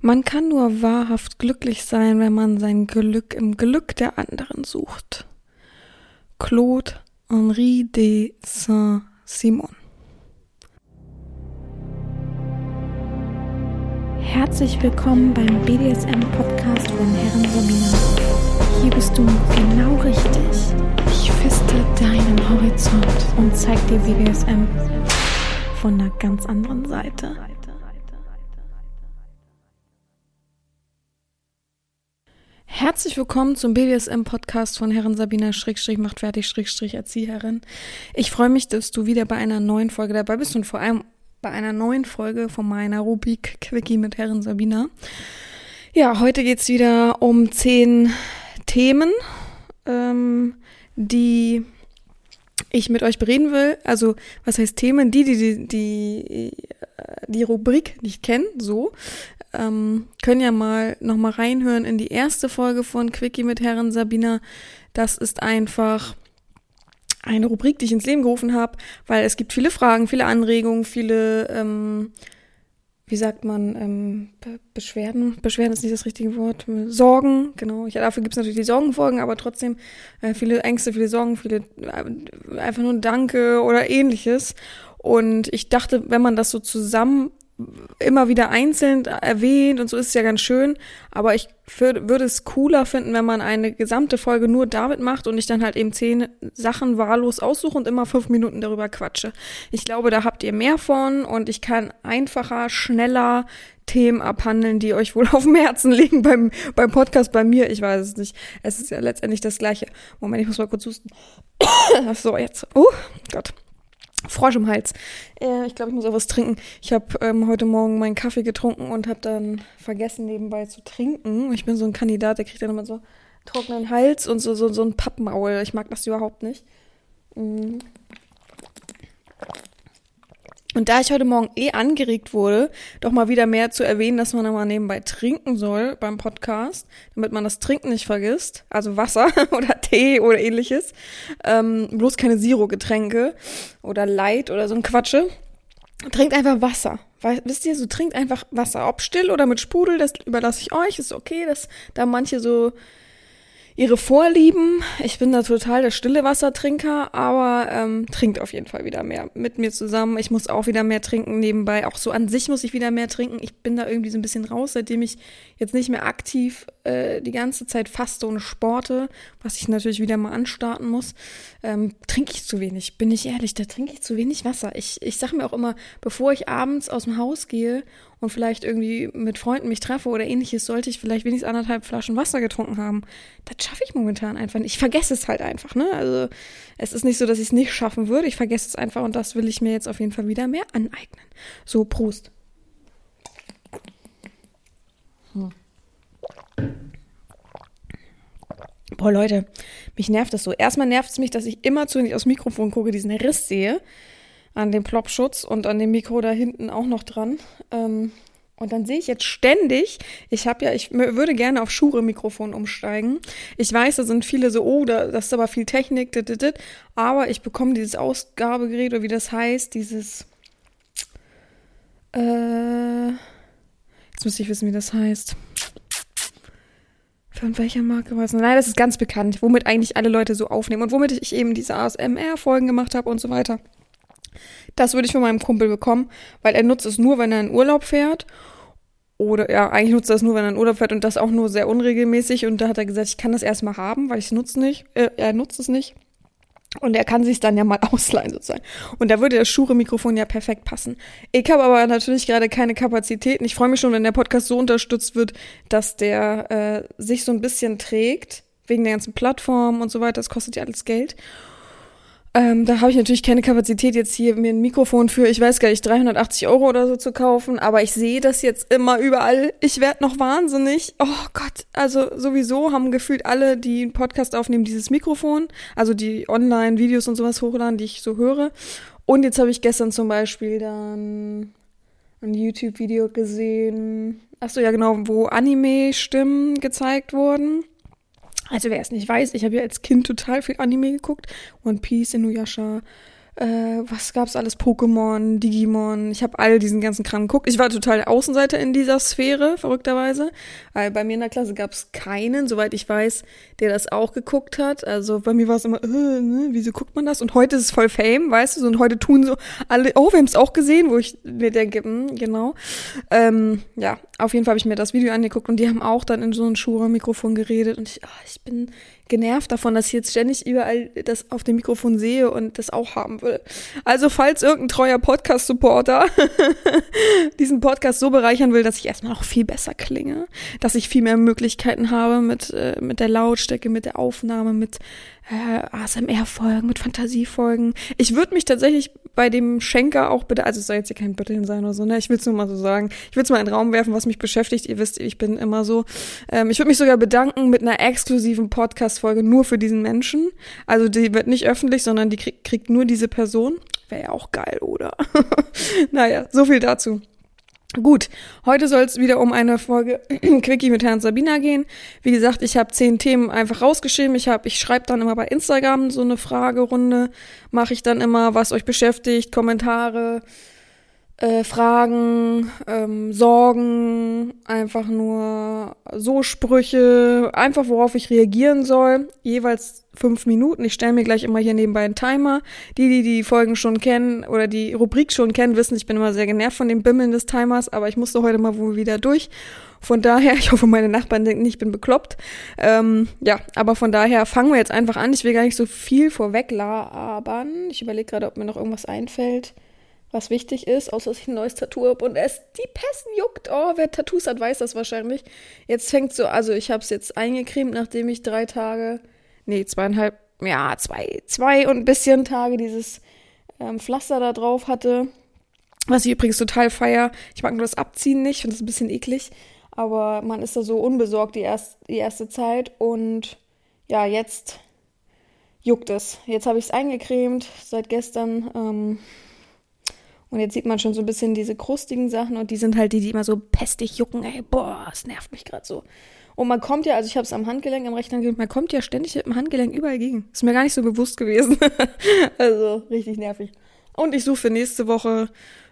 Man kann nur wahrhaft glücklich sein, wenn man sein Glück im Glück der anderen sucht. Claude Henri de Saint-Simon Herzlich willkommen beim BDSM-Podcast von Herren Romina. Hier bist du genau richtig. Ich feste deinen Horizont und zeig dir BDSM von einer ganz anderen Seite. Herzlich willkommen zum BDSM-Podcast von Herren Sabina Schrägstrich macht fertig Schrägstrich Erzieherin. Ich freue mich, dass du wieder bei einer neuen Folge dabei bist und vor allem bei einer neuen Folge von meiner Rubrik Quickie mit Herren Sabina. Ja, heute geht's wieder um zehn Themen, ähm, die ich mit euch bereden will. Also, was heißt Themen? Die, die, die, die, die Rubrik nicht kennen, so ähm, können ja mal noch mal reinhören in die erste Folge von Quickie mit Herren Sabina. Das ist einfach eine Rubrik, die ich ins Leben gerufen habe, weil es gibt viele Fragen, viele Anregungen, viele, ähm, wie sagt man, ähm, Be Beschwerden. Beschwerden ist nicht das richtige Wort. Sorgen, genau. Ja, dafür gibt es natürlich die Sorgenfolgen, aber trotzdem äh, viele Ängste, viele Sorgen, viele äh, einfach nur Danke oder ähnliches. Und ich dachte, wenn man das so zusammen immer wieder einzeln erwähnt und so ist es ja ganz schön, aber ich würde es cooler finden, wenn man eine gesamte Folge nur damit macht und ich dann halt eben zehn Sachen wahllos aussuche und immer fünf Minuten darüber quatsche. Ich glaube, da habt ihr mehr von und ich kann einfacher, schneller Themen abhandeln, die euch wohl auf dem Herzen liegen beim, beim Podcast bei mir. Ich weiß es nicht. Es ist ja letztendlich das Gleiche. Moment, ich muss mal kurz husten. so, jetzt. Oh Gott. Frosch im Hals. Äh, ich glaube, ich muss auch was trinken. Ich habe ähm, heute Morgen meinen Kaffee getrunken und habe dann vergessen, nebenbei zu trinken. Ich bin so ein Kandidat, der kriegt dann immer so trockenen Hals und so, so, so ein Pappmaul. Ich mag das überhaupt nicht. Mhm. Und da ich heute Morgen eh angeregt wurde, doch mal wieder mehr zu erwähnen, dass man mal nebenbei trinken soll beim Podcast, damit man das Trinken nicht vergisst, also Wasser oder Tee oder ähnliches, ähm, bloß keine Zero-Getränke oder Light oder so ein Quatsche. Trinkt einfach Wasser. Wisst ihr, so trinkt einfach Wasser. Ob still oder mit Sprudel, das überlasse ich euch. Ist okay, dass da manche so ihre Vorlieben. Ich bin da total der stille Wassertrinker, aber ähm, trinkt auf jeden Fall wieder mehr mit mir zusammen. Ich muss auch wieder mehr trinken nebenbei. Auch so an sich muss ich wieder mehr trinken. Ich bin da irgendwie so ein bisschen raus, seitdem ich jetzt nicht mehr aktiv äh, die ganze Zeit faste und sporte, was ich natürlich wieder mal anstarten muss. Ähm, trinke ich zu wenig, bin ich ehrlich, da trinke ich zu wenig Wasser. Ich, ich sage mir auch immer, bevor ich abends aus dem Haus gehe und vielleicht irgendwie mit Freunden mich treffe oder ähnliches, sollte ich vielleicht wenigstens anderthalb Flaschen Wasser getrunken haben. Das schaffe ich momentan einfach nicht. Ich vergesse es halt einfach, ne? Also es ist nicht so, dass ich es nicht schaffen würde. Ich vergesse es einfach und das will ich mir jetzt auf jeden Fall wieder mehr aneignen. So, Prost. Hm. Boah, Leute, mich nervt das so. Erstmal nervt es mich, dass ich immer zu, wenn ich aufs Mikrofon gucke, diesen Riss sehe an dem Plopschutz und an dem Mikro da hinten auch noch dran. Ähm, und dann sehe ich jetzt ständig, ich habe ja, ich würde gerne auf Schure-Mikrofon umsteigen. Ich weiß, da sind viele so, oh, da, das ist aber viel Technik, dit, dit, dit. aber ich bekomme dieses Ausgabegerät oder wie das heißt, dieses, äh, jetzt müsste ich wissen, wie das heißt. Von welcher Marke war es? Nein, das ist ganz bekannt, womit eigentlich alle Leute so aufnehmen und womit ich eben diese ASMR-Folgen gemacht habe und so weiter. Das würde ich von meinem Kumpel bekommen, weil er nutzt es nur, wenn er in Urlaub fährt. Oder ja, eigentlich nutzt er es nur, wenn er in Urlaub fährt und das auch nur sehr unregelmäßig. Und da hat er gesagt, ich kann das erstmal haben, weil ich es nutze nicht. Äh, er nutzt es nicht. Und er kann sich dann ja mal ausleihen sozusagen. Und da würde das Schure-Mikrofon ja perfekt passen. Ich habe aber natürlich gerade keine Kapazitäten. Ich freue mich schon, wenn der Podcast so unterstützt wird, dass der äh, sich so ein bisschen trägt, wegen der ganzen Plattform und so weiter. Das kostet ja alles Geld. Ähm, da habe ich natürlich keine Kapazität, jetzt hier mir ein Mikrofon für, ich weiß gar nicht, 380 Euro oder so zu kaufen, aber ich sehe das jetzt immer überall. Ich werde noch wahnsinnig. Oh Gott, also sowieso haben gefühlt alle, die einen Podcast aufnehmen, dieses Mikrofon, also die Online-Videos und sowas hochladen, die ich so höre. Und jetzt habe ich gestern zum Beispiel dann ein YouTube-Video gesehen, ach so, ja genau, wo Anime-Stimmen gezeigt wurden. Also wer es nicht weiß, ich habe ja als Kind total viel Anime geguckt. One Piece, Inuyasha, äh, was gab's alles? Pokémon, Digimon. Ich habe all diesen ganzen Kram geguckt. Ich war total Außenseiter in dieser Sphäre, verrückterweise. Weil bei mir in der Klasse gab's keinen, soweit ich weiß, der das auch geguckt hat. Also bei mir war es immer, äh, ne, wieso guckt man das? Und heute ist es voll Fame, weißt du? Und heute tun so alle, oh, wir haben's auch gesehen, wo ich mir denke, mh, hm, genau. Ähm, ja, auf jeden Fall habe ich mir das Video angeguckt und die haben auch dann in so ein Shure-Mikrofon geredet und ich, oh, ich bin genervt davon, dass ich jetzt ständig überall das auf dem Mikrofon sehe und das auch haben will. Also falls irgendein treuer Podcast-Supporter diesen Podcast so bereichern will, dass ich erstmal noch viel besser klinge, dass ich viel mehr Möglichkeiten habe mit, äh, mit der Lautstärke, mit der Aufnahme, mit äh, ASMR-Folgen, mit Fantasiefolgen. Ich würde mich tatsächlich bei dem Schenker auch bitte, also es soll jetzt hier kein Bütteln sein oder so, ne? Ich will es nur mal so sagen. Ich will es mal in den Raum werfen, was mich beschäftigt. Ihr wisst, ich bin immer so. Ähm, ich würde mich sogar bedanken mit einer exklusiven Podcast-Folge nur für diesen Menschen. Also die wird nicht öffentlich, sondern die krieg, kriegt nur diese Person. Wäre ja auch geil, oder? naja, so viel dazu. Gut, heute soll es wieder um eine Folge Quickie mit Herrn Sabina gehen. Wie gesagt, ich habe zehn Themen einfach rausgeschrieben. Ich habe, ich schreibe dann immer bei Instagram so eine Fragerunde, mache ich dann immer, was euch beschäftigt, Kommentare, äh, Fragen, ähm, Sorgen, einfach nur so Sprüche, einfach worauf ich reagieren soll. Jeweils fünf Minuten. Ich stelle mir gleich immer hier nebenbei einen Timer. Die, die die Folgen schon kennen oder die Rubrik schon kennen, wissen, ich bin immer sehr genervt von dem Bimmeln des Timers, aber ich musste heute mal wohl wieder durch. Von daher, ich hoffe, meine Nachbarn denken nicht, ich bin bekloppt. Ähm, ja, aber von daher fangen wir jetzt einfach an. Ich will gar nicht so viel vorweg labern. Ich überlege gerade, ob mir noch irgendwas einfällt was wichtig ist, außer dass ich ein neues Tattoo habe und es die Pässen juckt. Oh, wer Tattoos hat, weiß das wahrscheinlich. Jetzt fängt so, also ich habe es jetzt eingecremt, nachdem ich drei Tage, nee, zweieinhalb, ja, zwei, zwei und ein bisschen Tage dieses ähm, Pflaster da drauf hatte. Was ich übrigens total feier. Ich mag nur das Abziehen nicht, finde das ein bisschen eklig. Aber man ist da so unbesorgt die, erst, die erste Zeit. Und ja, jetzt juckt es. Jetzt habe ich es eingecremt seit gestern. Ähm, und jetzt sieht man schon so ein bisschen diese krustigen Sachen und die sind halt die, die immer so pestig jucken. Ey, boah, es nervt mich gerade so. Und man kommt ja, also ich habe es am Handgelenk, am rechten Handgelenk, man kommt ja ständig mit dem Handgelenk überall gegen. Ist mir gar nicht so bewusst gewesen. also richtig nervig. Und ich suche für nächste Woche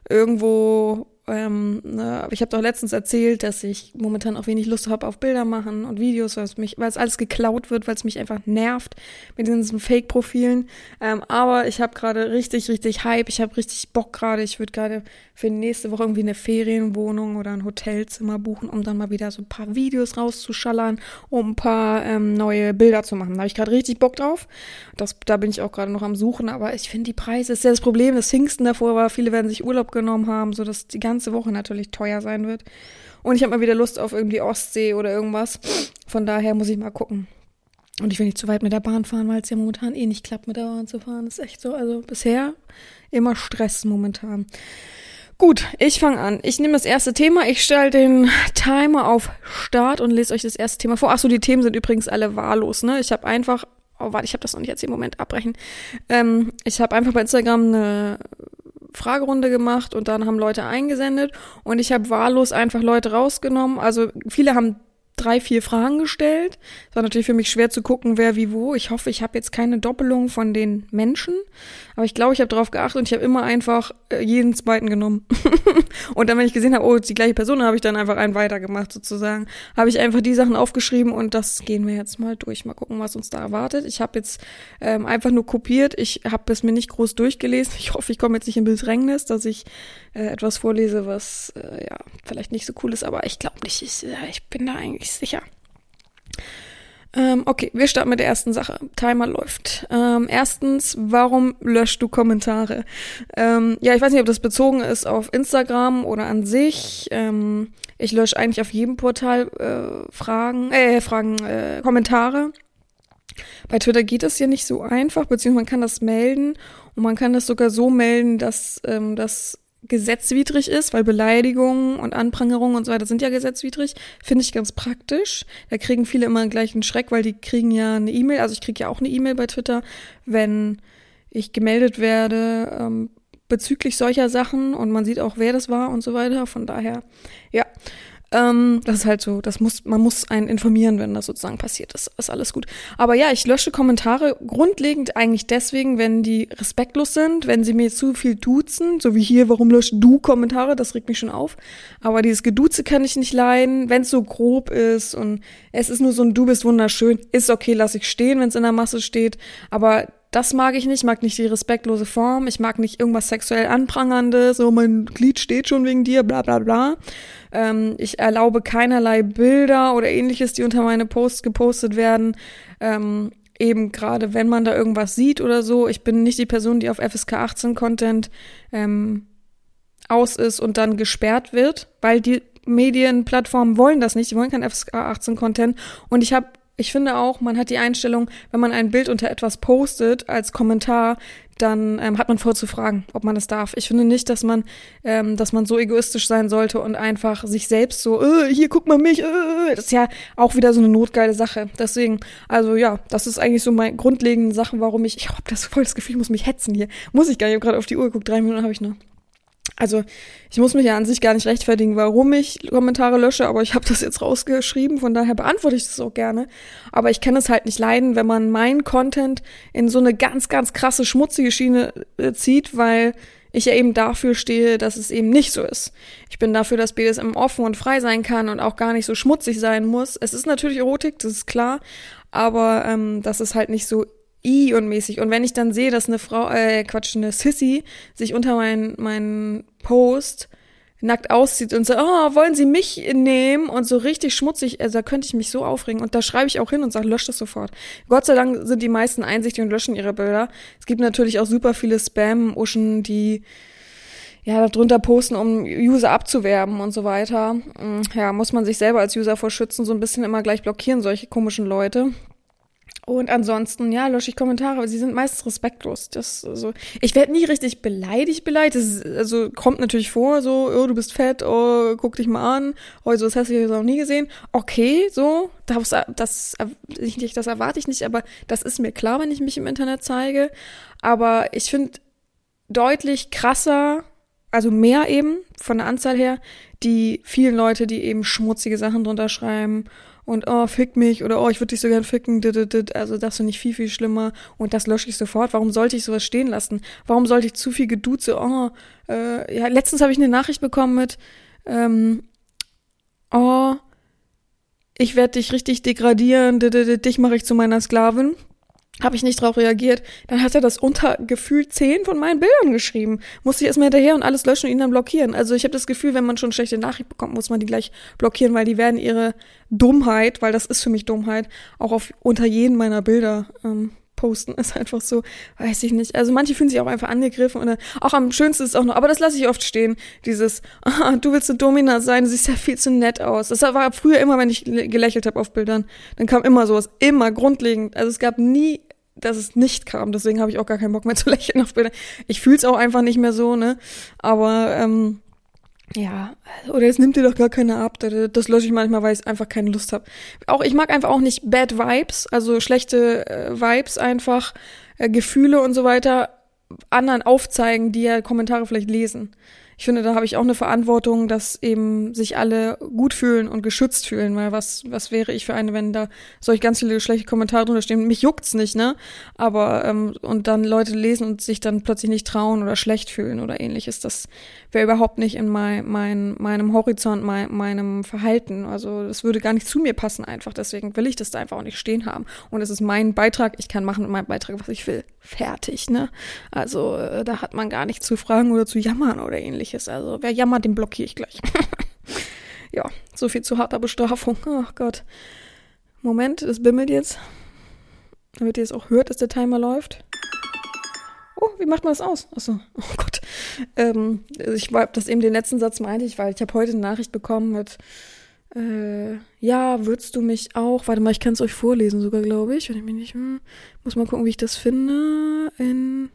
irgendwo ähm, ne, ich habe doch letztens erzählt, dass ich momentan auch wenig Lust habe auf Bilder machen und Videos, weil es mich, weil es alles geklaut wird, weil es mich einfach nervt mit diesen Fake-Profilen. Ähm, aber ich habe gerade richtig, richtig Hype. Ich habe richtig Bock gerade. Ich würde gerade für nächste Woche irgendwie eine Ferienwohnung oder ein Hotelzimmer buchen, um dann mal wieder so ein paar Videos rauszuschallern, um ein paar ähm, neue Bilder zu machen. Da habe ich gerade richtig Bock drauf. Das, da bin ich auch gerade noch am Suchen. Aber ich finde die Preise ist ja das Problem. Das Pfingsten davor war, viele werden sich Urlaub genommen haben, so dass die ganze ganze Woche natürlich teuer sein wird. Und ich habe mal wieder Lust auf irgendwie Ostsee oder irgendwas. Von daher muss ich mal gucken. Und ich will nicht zu weit mit der Bahn fahren, weil es ja momentan eh nicht klappt, mit der Bahn zu fahren. Das ist echt so. Also bisher immer Stress momentan. Gut, ich fange an. Ich nehme das erste Thema. Ich stelle den Timer auf Start und lese euch das erste Thema vor. Achso, die Themen sind übrigens alle wahllos. Ne? Ich habe einfach oh warte, ich habe das noch nicht jetzt im Moment abbrechen. Ähm, ich habe einfach bei Instagram eine Fragerunde gemacht und dann haben Leute eingesendet und ich habe wahllos einfach Leute rausgenommen. Also viele haben drei, vier Fragen gestellt. Es war natürlich für mich schwer zu gucken, wer wie wo. Ich hoffe, ich habe jetzt keine Doppelung von den Menschen. Aber ich glaube, ich habe darauf geachtet und ich habe immer einfach äh, jeden zweiten genommen. und dann, wenn ich gesehen habe, oh, die gleiche Person, habe ich dann einfach einen weitergemacht sozusagen. Habe ich einfach die Sachen aufgeschrieben und das gehen wir jetzt mal durch. Mal gucken, was uns da erwartet. Ich habe jetzt ähm, einfach nur kopiert. Ich habe es mir nicht groß durchgelesen. Ich hoffe, ich komme jetzt nicht in Bedrängnis, dass ich äh, etwas vorlese, was äh, ja vielleicht nicht so cool ist. Aber ich glaube nicht. Ich, äh, ich bin da eigentlich sicher. Ähm, okay, wir starten mit der ersten Sache. Timer läuft. Ähm, erstens, warum löscht du Kommentare? Ähm, ja, ich weiß nicht, ob das bezogen ist auf Instagram oder an sich. Ähm, ich lösche eigentlich auf jedem Portal äh, Fragen, äh, Fragen, äh, Kommentare. Bei Twitter geht das ja nicht so einfach, beziehungsweise man kann das melden und man kann das sogar so melden, dass ähm, das gesetzwidrig ist, weil Beleidigungen und Anprangerungen und so weiter sind ja gesetzwidrig, finde ich ganz praktisch. Da kriegen viele immer gleich einen Schreck, weil die kriegen ja eine E-Mail, also ich kriege ja auch eine E-Mail bei Twitter, wenn ich gemeldet werde ähm, bezüglich solcher Sachen und man sieht auch, wer das war und so weiter. Von daher, ja. Ähm, das ist halt so, das muss, man muss einen informieren, wenn das sozusagen passiert ist. Ist alles gut. Aber ja, ich lösche Kommentare grundlegend eigentlich deswegen, wenn die respektlos sind, wenn sie mir zu viel duzen, so wie hier, warum löscht du Kommentare? Das regt mich schon auf. Aber dieses Geduze kann ich nicht leiden, wenn es so grob ist und es ist nur so ein Du bist wunderschön, ist okay, lass ich stehen, wenn es in der Masse steht. Aber das mag ich nicht, mag nicht die respektlose Form, ich mag nicht irgendwas sexuell anprangerndes, so mein Glied steht schon wegen dir, bla bla bla. Ähm, ich erlaube keinerlei Bilder oder ähnliches, die unter meine Posts gepostet werden. Ähm, eben gerade, wenn man da irgendwas sieht oder so. Ich bin nicht die Person, die auf FSK 18 Content ähm, aus ist und dann gesperrt wird, weil die Medienplattformen wollen das nicht, die wollen kein FSK 18 Content. Und ich habe ich finde auch, man hat die Einstellung, wenn man ein Bild unter etwas postet als Kommentar, dann ähm, hat man vorzufragen, ob man das darf. Ich finde nicht, dass man, ähm, dass man so egoistisch sein sollte und einfach sich selbst so, äh, hier guck mal mich, äh, das ist ja auch wieder so eine notgeile Sache. Deswegen, also ja, das ist eigentlich so meine grundlegenden Sachen, warum ich, ich habe das voll das Gefühl, ich muss mich hetzen hier. Muss ich gar nicht, ich habe gerade auf die Uhr geguckt, drei Minuten habe ich noch. Also ich muss mich ja an sich gar nicht rechtfertigen, warum ich Kommentare lösche, aber ich habe das jetzt rausgeschrieben, von daher beantworte ich das auch gerne. Aber ich kann es halt nicht leiden, wenn man meinen Content in so eine ganz, ganz krasse, schmutzige Schiene äh, zieht, weil ich ja eben dafür stehe, dass es eben nicht so ist. Ich bin dafür, dass BDSM offen und frei sein kann und auch gar nicht so schmutzig sein muss. Es ist natürlich Erotik, das ist klar, aber ähm, dass es halt nicht so i und mäßig. Und wenn ich dann sehe, dass eine Frau, äh, Quatsch, eine Sissy sich unter meinen mein Post nackt auszieht und so, oh, wollen Sie mich nehmen? Und so richtig schmutzig, also da könnte ich mich so aufregen. Und da schreibe ich auch hin und sage, löscht das sofort. Gott sei Dank sind die meisten einsichtig und löschen ihre Bilder. Es gibt natürlich auch super viele Spam-Uschen, die ja, darunter posten, um User abzuwerben und so weiter. Mm, ja, muss man sich selber als User vor schützen, so ein bisschen immer gleich blockieren, solche komischen Leute. Und ansonsten, ja, lösche ich Kommentare, aber sie sind meistens respektlos. Das, also, ich werde nie richtig beleidigt, beleidigt. Ist, also kommt natürlich vor, so, oh, du bist fett, oh, guck dich mal an, oh, so das hast du jetzt noch nie gesehen. Okay, so, das, das, das, das erwarte ich nicht, aber das ist mir klar, wenn ich mich im Internet zeige. Aber ich finde deutlich krasser, also mehr eben von der Anzahl her, die vielen Leute, die eben schmutzige Sachen drunter schreiben und oh, fick mich oder oh, ich würde dich so gern ficken, also das finde ich viel, viel schlimmer und das lösche ich sofort. Warum sollte ich sowas stehen lassen? Warum sollte ich zu viel Geduze, oh, äh, ja, letztens habe ich eine Nachricht bekommen mit, ähm, oh, ich werde dich richtig degradieren, dich mache ich zu meiner Sklavin habe ich nicht drauf reagiert. Dann hat er das unter gefühlt zehn von meinen Bildern geschrieben. Musste ich erstmal hinterher und alles löschen und ihn dann blockieren. Also ich habe das Gefühl, wenn man schon schlechte Nachricht bekommt, muss man die gleich blockieren, weil die werden ihre Dummheit, weil das ist für mich Dummheit, auch auf unter jeden meiner Bilder ähm, posten. Ist einfach so, weiß ich nicht. Also manche fühlen sich auch einfach angegriffen und auch am schönsten ist auch noch, aber das lasse ich oft stehen, dieses, ah, du willst eine Domina sein, du siehst ja viel zu nett aus. Das war früher immer, wenn ich gelächelt habe auf Bildern, dann kam immer sowas, immer grundlegend. Also es gab nie dass es nicht kam. Deswegen habe ich auch gar keinen Bock mehr zu lächeln auf Bilder. Ich fühle es auch einfach nicht mehr so, ne? Aber ähm, ja, oder es nimmt dir doch gar keine ab. Das lösche ich manchmal, weil ich einfach keine Lust habe. Auch ich mag einfach auch nicht Bad Vibes, also schlechte äh, Vibes einfach, äh, Gefühle und so weiter anderen aufzeigen, die ja Kommentare vielleicht lesen ich finde, da habe ich auch eine Verantwortung, dass eben sich alle gut fühlen und geschützt fühlen, weil was, was wäre ich für eine, wenn da solch ganz viele schlechte Kommentare drunter stehen? Mich juckt's nicht, ne? Aber, ähm, und dann Leute lesen und sich dann plötzlich nicht trauen oder schlecht fühlen oder ähnliches, das wäre überhaupt nicht in mein, mein, meinem Horizont, mein, meinem Verhalten. Also, das würde gar nicht zu mir passen einfach. Deswegen will ich das da einfach auch nicht stehen haben. Und es ist mein Beitrag. Ich kann machen mit meinem Beitrag, was ich will. Fertig, ne? Also, äh, da hat man gar nicht zu fragen oder zu jammern oder ähnliches. Also wer jammert, den blockiere ich gleich. ja, so viel zu harter Bestrafung. Ach oh Gott. Moment, es bimmelt jetzt. Damit ihr es auch hört, dass der Timer läuft. Oh, wie macht man das aus? Achso, oh Gott. Ähm, ich war, das eben den letzten Satz meinte ich, weil ich habe heute eine Nachricht bekommen mit, äh, ja, würdest du mich auch, warte mal, ich kann es euch vorlesen sogar, glaube ich, wenn ich mich nicht, hm, muss mal gucken, wie ich das finde, in,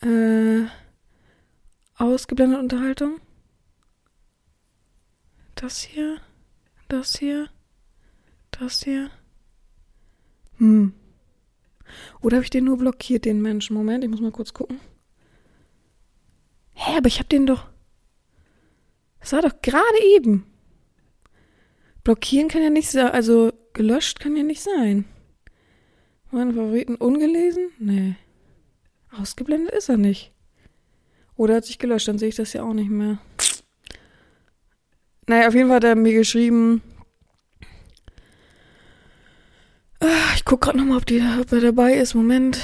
äh, ausgeblendet Unterhaltung. Das hier, das hier, das hier. Hm. Oder habe ich den nur blockiert, den Menschen? Moment, ich muss mal kurz gucken. Hä, aber ich habe den doch. Das war doch gerade eben. Blockieren kann ja nicht sein, also gelöscht kann ja nicht sein. Meine Favoriten ungelesen? Nee. Ausgeblendet ist er nicht. Oder hat sich gelöscht, dann sehe ich das ja auch nicht mehr. Naja, auf jeden Fall hat er mir geschrieben. Ah, ich gucke gerade nochmal, ob, ob er dabei ist. Moment.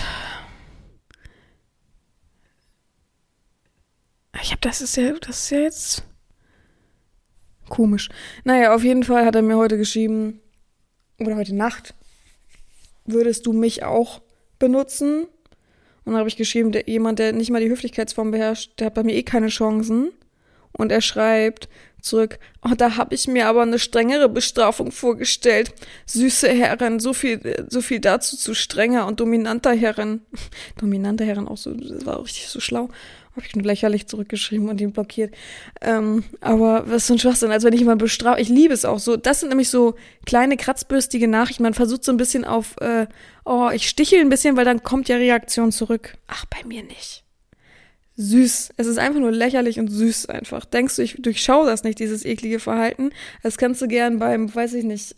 Ich habe, das ist ja, das ist ja jetzt komisch. Naja, auf jeden Fall hat er mir heute geschrieben, oder heute Nacht, würdest du mich auch benutzen? Und dann habe ich geschrieben, der, jemand, der nicht mal die Höflichkeitsform beherrscht, der hat bei mir eh keine Chancen. Und er schreibt zurück, oh, da habe ich mir aber eine strengere Bestrafung vorgestellt. Süße Herren, so viel, so viel dazu zu strenger und dominanter Herren. dominanter Herren auch so, das war auch richtig so schlau. Habe ich nur lächerlich zurückgeschrieben und ihn blockiert. Ähm, aber was so ein Schwachsinn, als wenn ich jemanden bestrafe. Ich liebe es auch so. Das sind nämlich so kleine kratzbürstige Nachrichten. Man versucht so ein bisschen auf, äh, oh, ich stichel ein bisschen, weil dann kommt ja Reaktion zurück. Ach, bei mir nicht. Süß. Es ist einfach nur lächerlich und süß einfach. Denkst du, ich durchschaue das nicht, dieses eklige Verhalten? Das kannst du gern beim, weiß ich nicht,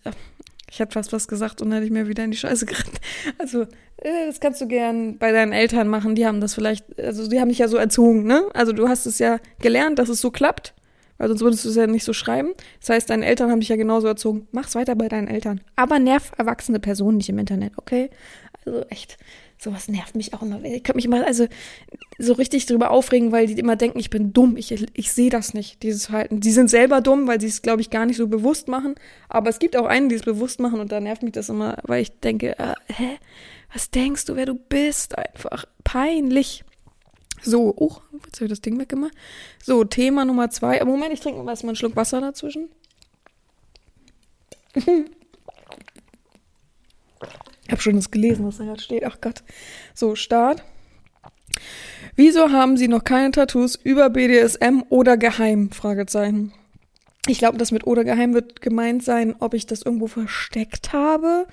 ich hätte fast was gesagt und dann hätte ich mir wieder in die Scheiße gerannt. Also, äh, das kannst du gern bei deinen Eltern machen. Die haben das vielleicht, also die haben dich ja so erzogen, ne? Also du hast es ja gelernt, dass es so klappt, weil sonst würdest du es ja nicht so schreiben. Das heißt, deine Eltern haben dich ja genauso erzogen. Mach's weiter bei deinen Eltern. Aber nerv erwachsene Personen nicht im Internet, okay? Also echt sowas nervt mich auch immer. Ich könnte mich immer also so richtig drüber aufregen, weil die immer denken, ich bin dumm. Ich, ich sehe das nicht, dieses Verhalten. Die sind selber dumm, weil sie es, glaube ich, gar nicht so bewusst machen. Aber es gibt auch einen, die es bewusst machen und da nervt mich das immer, weil ich denke, äh, hä? Was denkst du, wer du bist? Einfach peinlich. So, oh, jetzt habe ich das Ding weggemacht. So, Thema Nummer zwei. Moment, ich trinke mal erstmal einen Schluck Wasser dazwischen. Ich habe schon das gelesen, was da gerade steht. Ach Gott. So, Start. Wieso haben Sie noch keine Tattoos über BDSM oder geheim? Fragezeichen. Ich glaube, das mit oder geheim wird gemeint sein, ob ich das irgendwo versteckt habe.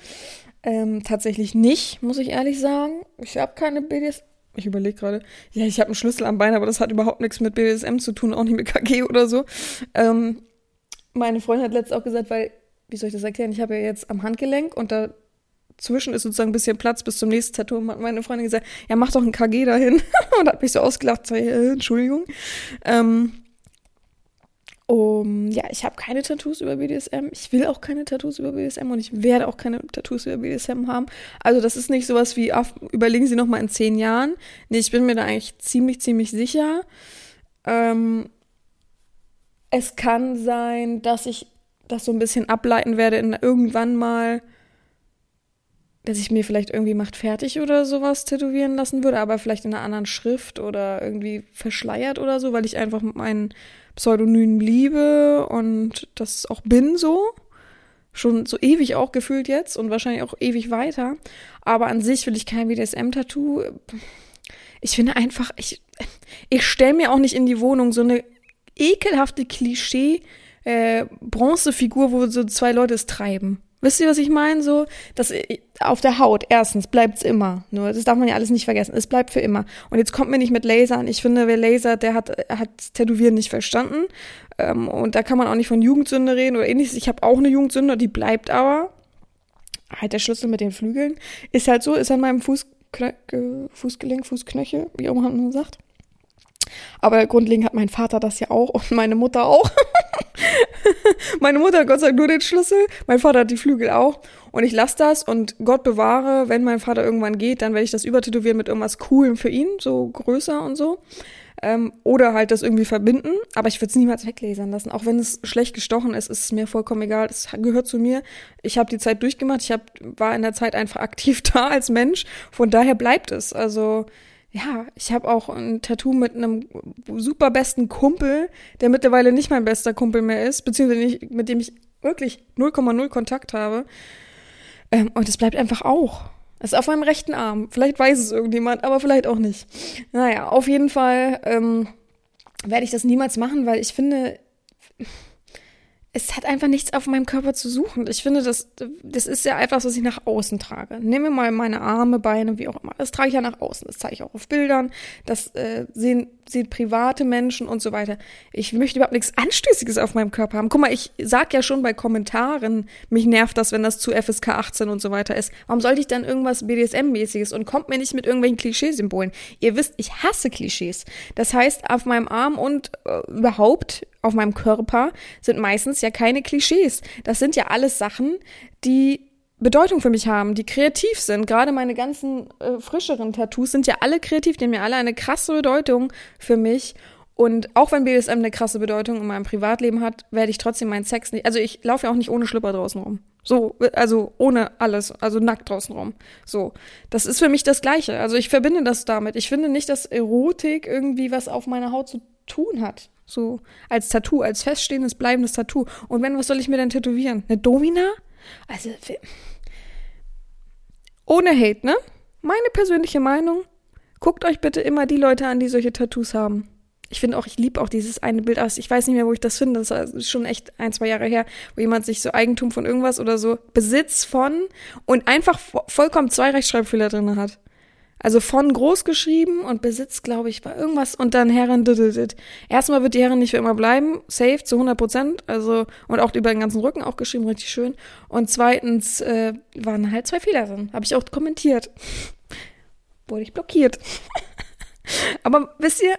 Ähm, tatsächlich nicht, muss ich ehrlich sagen. Ich habe keine BDSM. Ich überlege gerade. Ja, ich habe einen Schlüssel am Bein, aber das hat überhaupt nichts mit BDSM zu tun, auch nicht mit KG oder so. Ähm, meine Freundin hat letztens auch gesagt, weil, wie soll ich das erklären? Ich habe ja jetzt am Handgelenk und da zwischen ist sozusagen ein bisschen Platz bis zum nächsten Tattoo. Und meine Freundin gesagt, ja, mach doch ein KG dahin. und hat mich so ausgelacht, sag, äh, Entschuldigung. Ähm, um, ja, ich habe keine Tattoos über BDSM. Ich will auch keine Tattoos über BDSM und ich werde auch keine Tattoos über BDSM haben. Also das ist nicht sowas wie, auf, überlegen Sie noch mal in zehn Jahren. Nee, ich bin mir da eigentlich ziemlich, ziemlich sicher. Ähm, es kann sein, dass ich das so ein bisschen ableiten werde in irgendwann mal dass ich mir vielleicht irgendwie macht fertig oder sowas tätowieren lassen würde, aber vielleicht in einer anderen Schrift oder irgendwie verschleiert oder so, weil ich einfach meinen Pseudonym liebe und das auch bin so. Schon so ewig auch gefühlt jetzt und wahrscheinlich auch ewig weiter. Aber an sich will ich kein BDSM-Tattoo. Ich finde einfach, ich, ich stelle mir auch nicht in die Wohnung so eine ekelhafte Klischee äh, Bronzefigur, wo so zwei Leute es treiben. Wisst ihr, was ich meine? So, dass äh, auf der Haut, erstens, bleibt's immer. Nur, das darf man ja alles nicht vergessen. Es bleibt für immer. Und jetzt kommt mir nicht mit Lasern. Ich finde, wer Laser, der hat, hat Tätowieren nicht verstanden. Ähm, und da kann man auch nicht von Jugendsünde reden oder ähnliches. Ich habe auch eine Jugendsünde, die bleibt aber. Halt der Schlüssel mit den Flügeln. Ist halt so, ist an meinem Fußknö Fußgelenk, Fußknöchel, wie auch immer man sagt. Aber grundlegend hat mein Vater das ja auch und meine Mutter auch. meine Mutter hat Gott sei Dank nur den Schlüssel, mein Vater hat die Flügel auch. Und ich lasse das und Gott bewahre, wenn mein Vater irgendwann geht, dann werde ich das übertätowieren mit irgendwas Coolem für ihn, so größer und so. Ähm, oder halt das irgendwie verbinden. Aber ich würde es niemals weglasern lassen. Auch wenn es schlecht gestochen ist, ist es mir vollkommen egal. Es gehört zu mir. Ich habe die Zeit durchgemacht. Ich hab, war in der Zeit einfach aktiv da als Mensch. Von daher bleibt es. Also ja, ich habe auch ein Tattoo mit einem super besten Kumpel, der mittlerweile nicht mein bester Kumpel mehr ist, beziehungsweise nicht, mit dem ich wirklich 0,0 Kontakt habe. Ähm, und es bleibt einfach auch. Es ist auf meinem rechten Arm. Vielleicht weiß es irgendjemand, aber vielleicht auch nicht. Naja, auf jeden Fall ähm, werde ich das niemals machen, weil ich finde, es hat einfach nichts auf meinem Körper zu suchen. Ich finde, das, das ist ja etwas, was ich nach außen trage. Nehmen wir mal meine Arme, Beine, wie auch immer. Das trage ich ja nach außen. Das zeige ich auch auf Bildern. Das äh, sehen, sehen private Menschen und so weiter. Ich möchte überhaupt nichts Anstößiges auf meinem Körper haben. Guck mal, ich sag ja schon bei Kommentaren, mich nervt das, wenn das zu FSK 18 und so weiter ist. Warum sollte ich dann irgendwas BDSM-mäßiges und kommt mir nicht mit irgendwelchen Klischeesymbolen? Ihr wisst, ich hasse Klischees. Das heißt, auf meinem Arm und äh, überhaupt auf meinem Körper sind meistens ja keine Klischees. Das sind ja alles Sachen, die Bedeutung für mich haben, die kreativ sind. Gerade meine ganzen äh, frischeren Tattoos sind ja alle kreativ, die haben ja alle eine krasse Bedeutung für mich. Und auch wenn BDSM eine krasse Bedeutung in meinem Privatleben hat, werde ich trotzdem meinen Sex nicht. Also ich laufe ja auch nicht ohne Schlipper draußen rum. So, also ohne alles, also nackt draußen rum. So, das ist für mich das Gleiche. Also ich verbinde das damit. Ich finde nicht, dass Erotik irgendwie was auf meiner Haut zu tun hat. So als Tattoo, als feststehendes, bleibendes Tattoo. Und wenn, was soll ich mir denn tätowieren? Eine Domina? Also, ohne Hate, ne? Meine persönliche Meinung. Guckt euch bitte immer die Leute an, die solche Tattoos haben. Ich finde auch, ich liebe auch dieses eine Bild aus. Ich weiß nicht mehr, wo ich das finde. Das ist schon echt ein, zwei Jahre her, wo jemand sich so Eigentum von irgendwas oder so Besitz von und einfach vollkommen zwei Rechtschreibfehler drin hat. Also von groß geschrieben und Besitz, glaube ich, war irgendwas und dann Herren. Erstmal wird die Herren nicht für immer bleiben, safe zu 100 Prozent, also und auch über den ganzen Rücken auch geschrieben, richtig schön. Und zweitens äh, waren halt zwei Fehler drin, habe ich auch kommentiert. Wurde ich blockiert. Aber wisst ihr,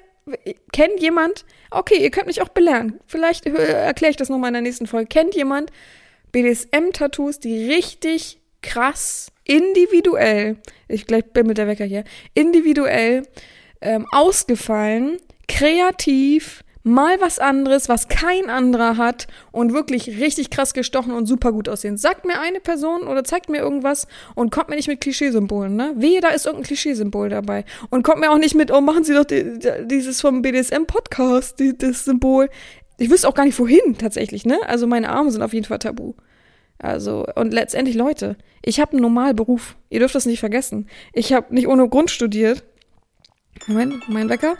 kennt jemand, okay, ihr könnt mich auch belehren, vielleicht erkläre ich das nochmal in der nächsten Folge, kennt jemand BDSM-Tattoos, die richtig krass individuell, ich gleich bin mit der Wecker hier, individuell ähm, ausgefallen, kreativ, mal was anderes, was kein anderer hat und wirklich richtig krass gestochen und super gut aussehen. Sagt mir eine Person oder zeigt mir irgendwas und kommt mir nicht mit Klischeesymbolen, ne? Wehe, da ist irgendein Klischeesymbol dabei. Und kommt mir auch nicht mit, oh, machen Sie doch die, dieses vom BDSM-Podcast, die, das Symbol. Ich wüsste auch gar nicht wohin, tatsächlich, ne? Also meine Arme sind auf jeden Fall tabu. Also, und letztendlich, Leute, ich habe einen normalen Beruf. Ihr dürft das nicht vergessen. Ich habe nicht ohne Grund studiert. Moment, mein Wecker.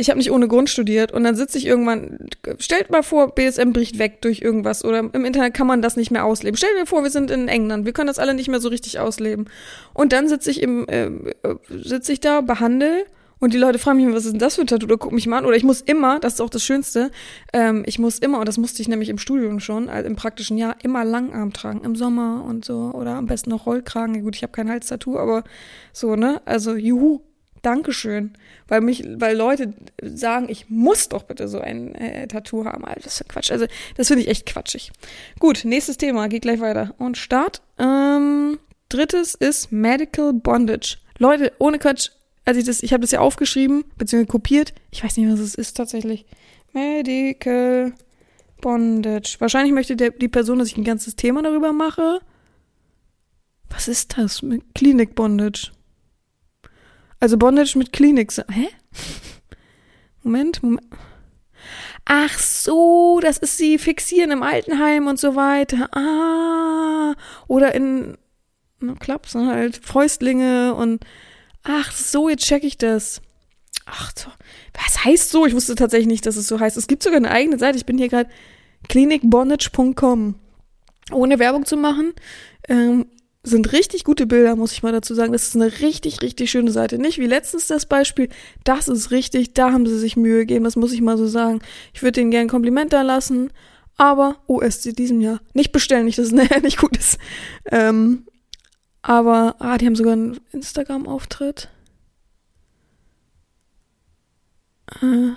Ich habe nicht ohne Grund studiert und dann sitze ich irgendwann, stellt mal vor, BSM bricht weg durch irgendwas oder im Internet kann man das nicht mehr ausleben. Stellt mir vor, wir sind in England, wir können das alle nicht mehr so richtig ausleben. Und dann sitze ich im, äh, sitze ich da, behandle und die Leute fragen mich, was ist denn das für ein Tattoo? Oder gucken mich mal an. Oder ich muss immer, das ist auch das Schönste, ähm, ich muss immer, und das musste ich nämlich im Studium schon, also im praktischen Jahr, immer Langarm tragen. Im Sommer und so. Oder am besten noch Rollkragen. Ja, gut, ich habe kein Halstattoo, aber so, ne? Also, juhu. Dankeschön. Weil mich, weil Leute sagen, ich muss doch bitte so ein äh, Tattoo haben. Alter, das ist Quatsch. Also, das finde ich echt quatschig. Gut, nächstes Thema, geht gleich weiter. Und Start. Ähm, drittes ist Medical Bondage. Leute, ohne Quatsch, als ich das, ich habe das ja aufgeschrieben, beziehungsweise kopiert. Ich weiß nicht, was es ist tatsächlich. Medical Bondage. Wahrscheinlich möchte der, die Person, dass ich ein ganzes Thema darüber mache. Was ist das? Mit Klinik Bondage. Also Bondage mit Klinik. Hä? Moment, Moment. Ach so, das ist sie fixieren im Altenheim und so weiter. Ah, oder in Klapsen halt, Fäustlinge und Ach so, jetzt check ich das. Ach, so. was heißt so? Ich wusste tatsächlich nicht, dass es so heißt. Es gibt sogar eine eigene Seite. Ich bin hier gerade klinikbondage.com. Ohne Werbung zu machen, ähm, sind richtig gute Bilder, muss ich mal dazu sagen. Das ist eine richtig, richtig schöne Seite. Nicht wie letztens das Beispiel. Das ist richtig, da haben sie sich Mühe gegeben, das muss ich mal so sagen. Ich würde denen gerne ein Kompliment da lassen, aber OSC diesem Jahr. Nicht bestellen, nicht, dass es nachher nicht gut ist. Ähm, aber, ah, die haben sogar einen Instagram-Auftritt. Äh,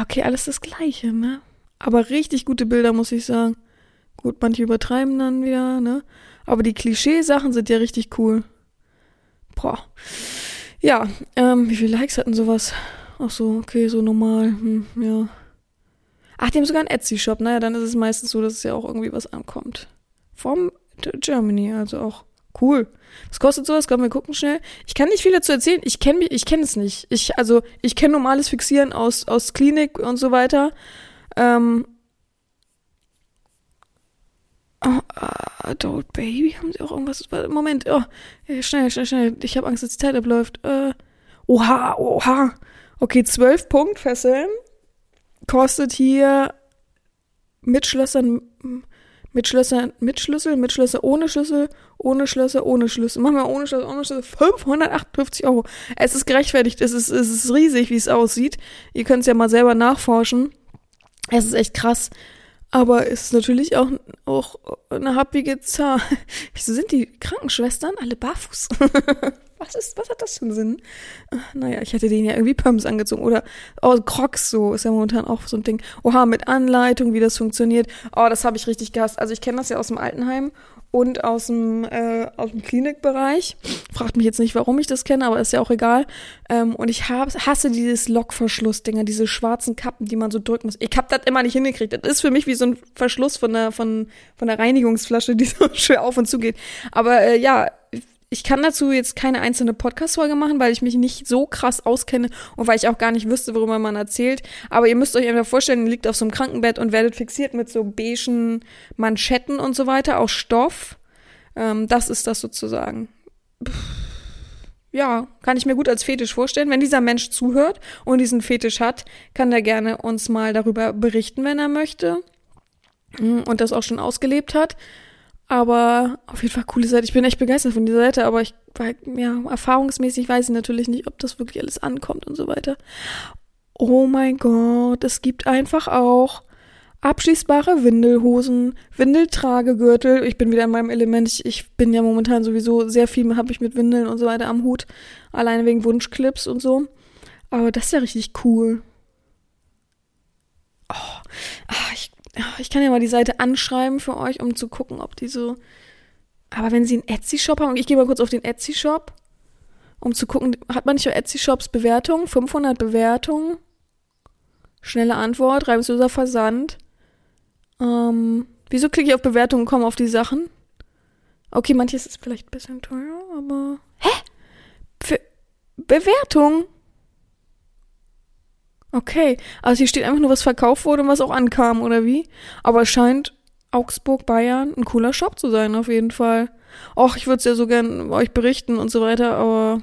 okay, alles das Gleiche, ne? Aber richtig gute Bilder, muss ich sagen. Gut, manche übertreiben dann wieder, ne? Aber die Klischee-Sachen sind ja richtig cool. Boah. Ja, ähm, wie viele Likes hatten sowas? Ach so, okay, so normal, hm, ja. Ach, die haben sogar einen Etsy-Shop. Naja, dann ist es meistens so, dass es ja auch irgendwie was ankommt. Vom Germany, also auch Cool. Was kostet sowas? Komm, wir gucken schnell. Ich kann nicht viel dazu erzählen. Ich kenne ich kenne es nicht. Ich also ich kenne normales Fixieren aus aus Klinik und so weiter. Ähm, Oh, uh, Adult Baby, haben sie auch irgendwas? Moment, oh, schnell, schnell, schnell. Ich habe Angst, dass die Zeit abläuft. Äh, oha, oha. Okay, 12 Punkt Fesseln kostet hier mit Schlössern, mit Schlössern, mit Schlüssel, mit Schlösser, ohne Schlüssel, ohne Schlösser, ohne Schlüssel. Machen wir ohne Schlüssel, ohne Schlüssel. 558 Euro. Es ist gerechtfertigt. Es ist, es ist riesig, wie es aussieht. Ihr könnt es ja mal selber nachforschen. Es ist echt krass. Aber es ist natürlich auch, auch eine happige Zahl. Wieso sind die Krankenschwestern alle barfuß? was ist, was hat das für einen Sinn? Naja, ich hätte denen ja irgendwie Pumps angezogen. Oder oh, Crocs, so ist ja momentan auch so ein Ding. Oha, mit Anleitung, wie das funktioniert. Oh, das habe ich richtig gehasst. Also ich kenne das ja aus dem Altenheim und aus dem, äh, aus dem Klinikbereich. Fragt mich jetzt nicht, warum ich das kenne, aber ist ja auch egal. Ähm, und ich hab, hasse dieses Lockverschluss-Dinger, diese schwarzen Kappen, die man so drücken muss. Ich hab das immer nicht hingekriegt. Das ist für mich wie so ein Verschluss von der, von, von der Reinigungsflasche, die so schön auf und zu geht. Aber äh, ja, ich kann dazu jetzt keine einzelne Podcast-Folge machen, weil ich mich nicht so krass auskenne und weil ich auch gar nicht wüsste, worüber man erzählt. Aber ihr müsst euch einfach vorstellen, ihr liegt auf so einem Krankenbett und werdet fixiert mit so beigen Manschetten und so weiter aus Stoff. Ähm, das ist das sozusagen. Ja, kann ich mir gut als Fetisch vorstellen. Wenn dieser Mensch zuhört und diesen Fetisch hat, kann der gerne uns mal darüber berichten, wenn er möchte. Mm, und das auch schon ausgelebt hat. Aber auf jeden Fall coole Seite. Ich bin echt begeistert von dieser Seite, aber ich ja, erfahrungsmäßig weiß ich natürlich nicht, ob das wirklich alles ankommt und so weiter. Oh mein Gott, es gibt einfach auch abschließbare Windelhosen, Windeltragegürtel. Ich bin wieder in meinem Element. Ich, ich bin ja momentan sowieso sehr viel, habe ich mit Windeln und so weiter am Hut. Alleine wegen Wunschclips und so. Aber das ist ja richtig cool. Oh, ach, ich ich kann ja mal die Seite anschreiben für euch, um zu gucken, ob die so. Aber wenn sie einen Etsy-Shop haben, ich gehe mal kurz auf den Etsy-Shop, um zu gucken, hat man nicht auf Etsy-Shops Bewertungen? 500 Bewertungen? Schnelle Antwort, reibungsloser Versand. Ähm, wieso klicke ich auf Bewertungen und komme auf die Sachen? Okay, manches ist vielleicht ein bisschen teuer, aber. Hä? Für Bewertung? Okay, also hier steht einfach nur, was verkauft wurde und was auch ankam, oder wie? Aber es scheint Augsburg, Bayern ein cooler Shop zu sein, auf jeden Fall. Och, ich würde es ja so gern euch berichten und so weiter, aber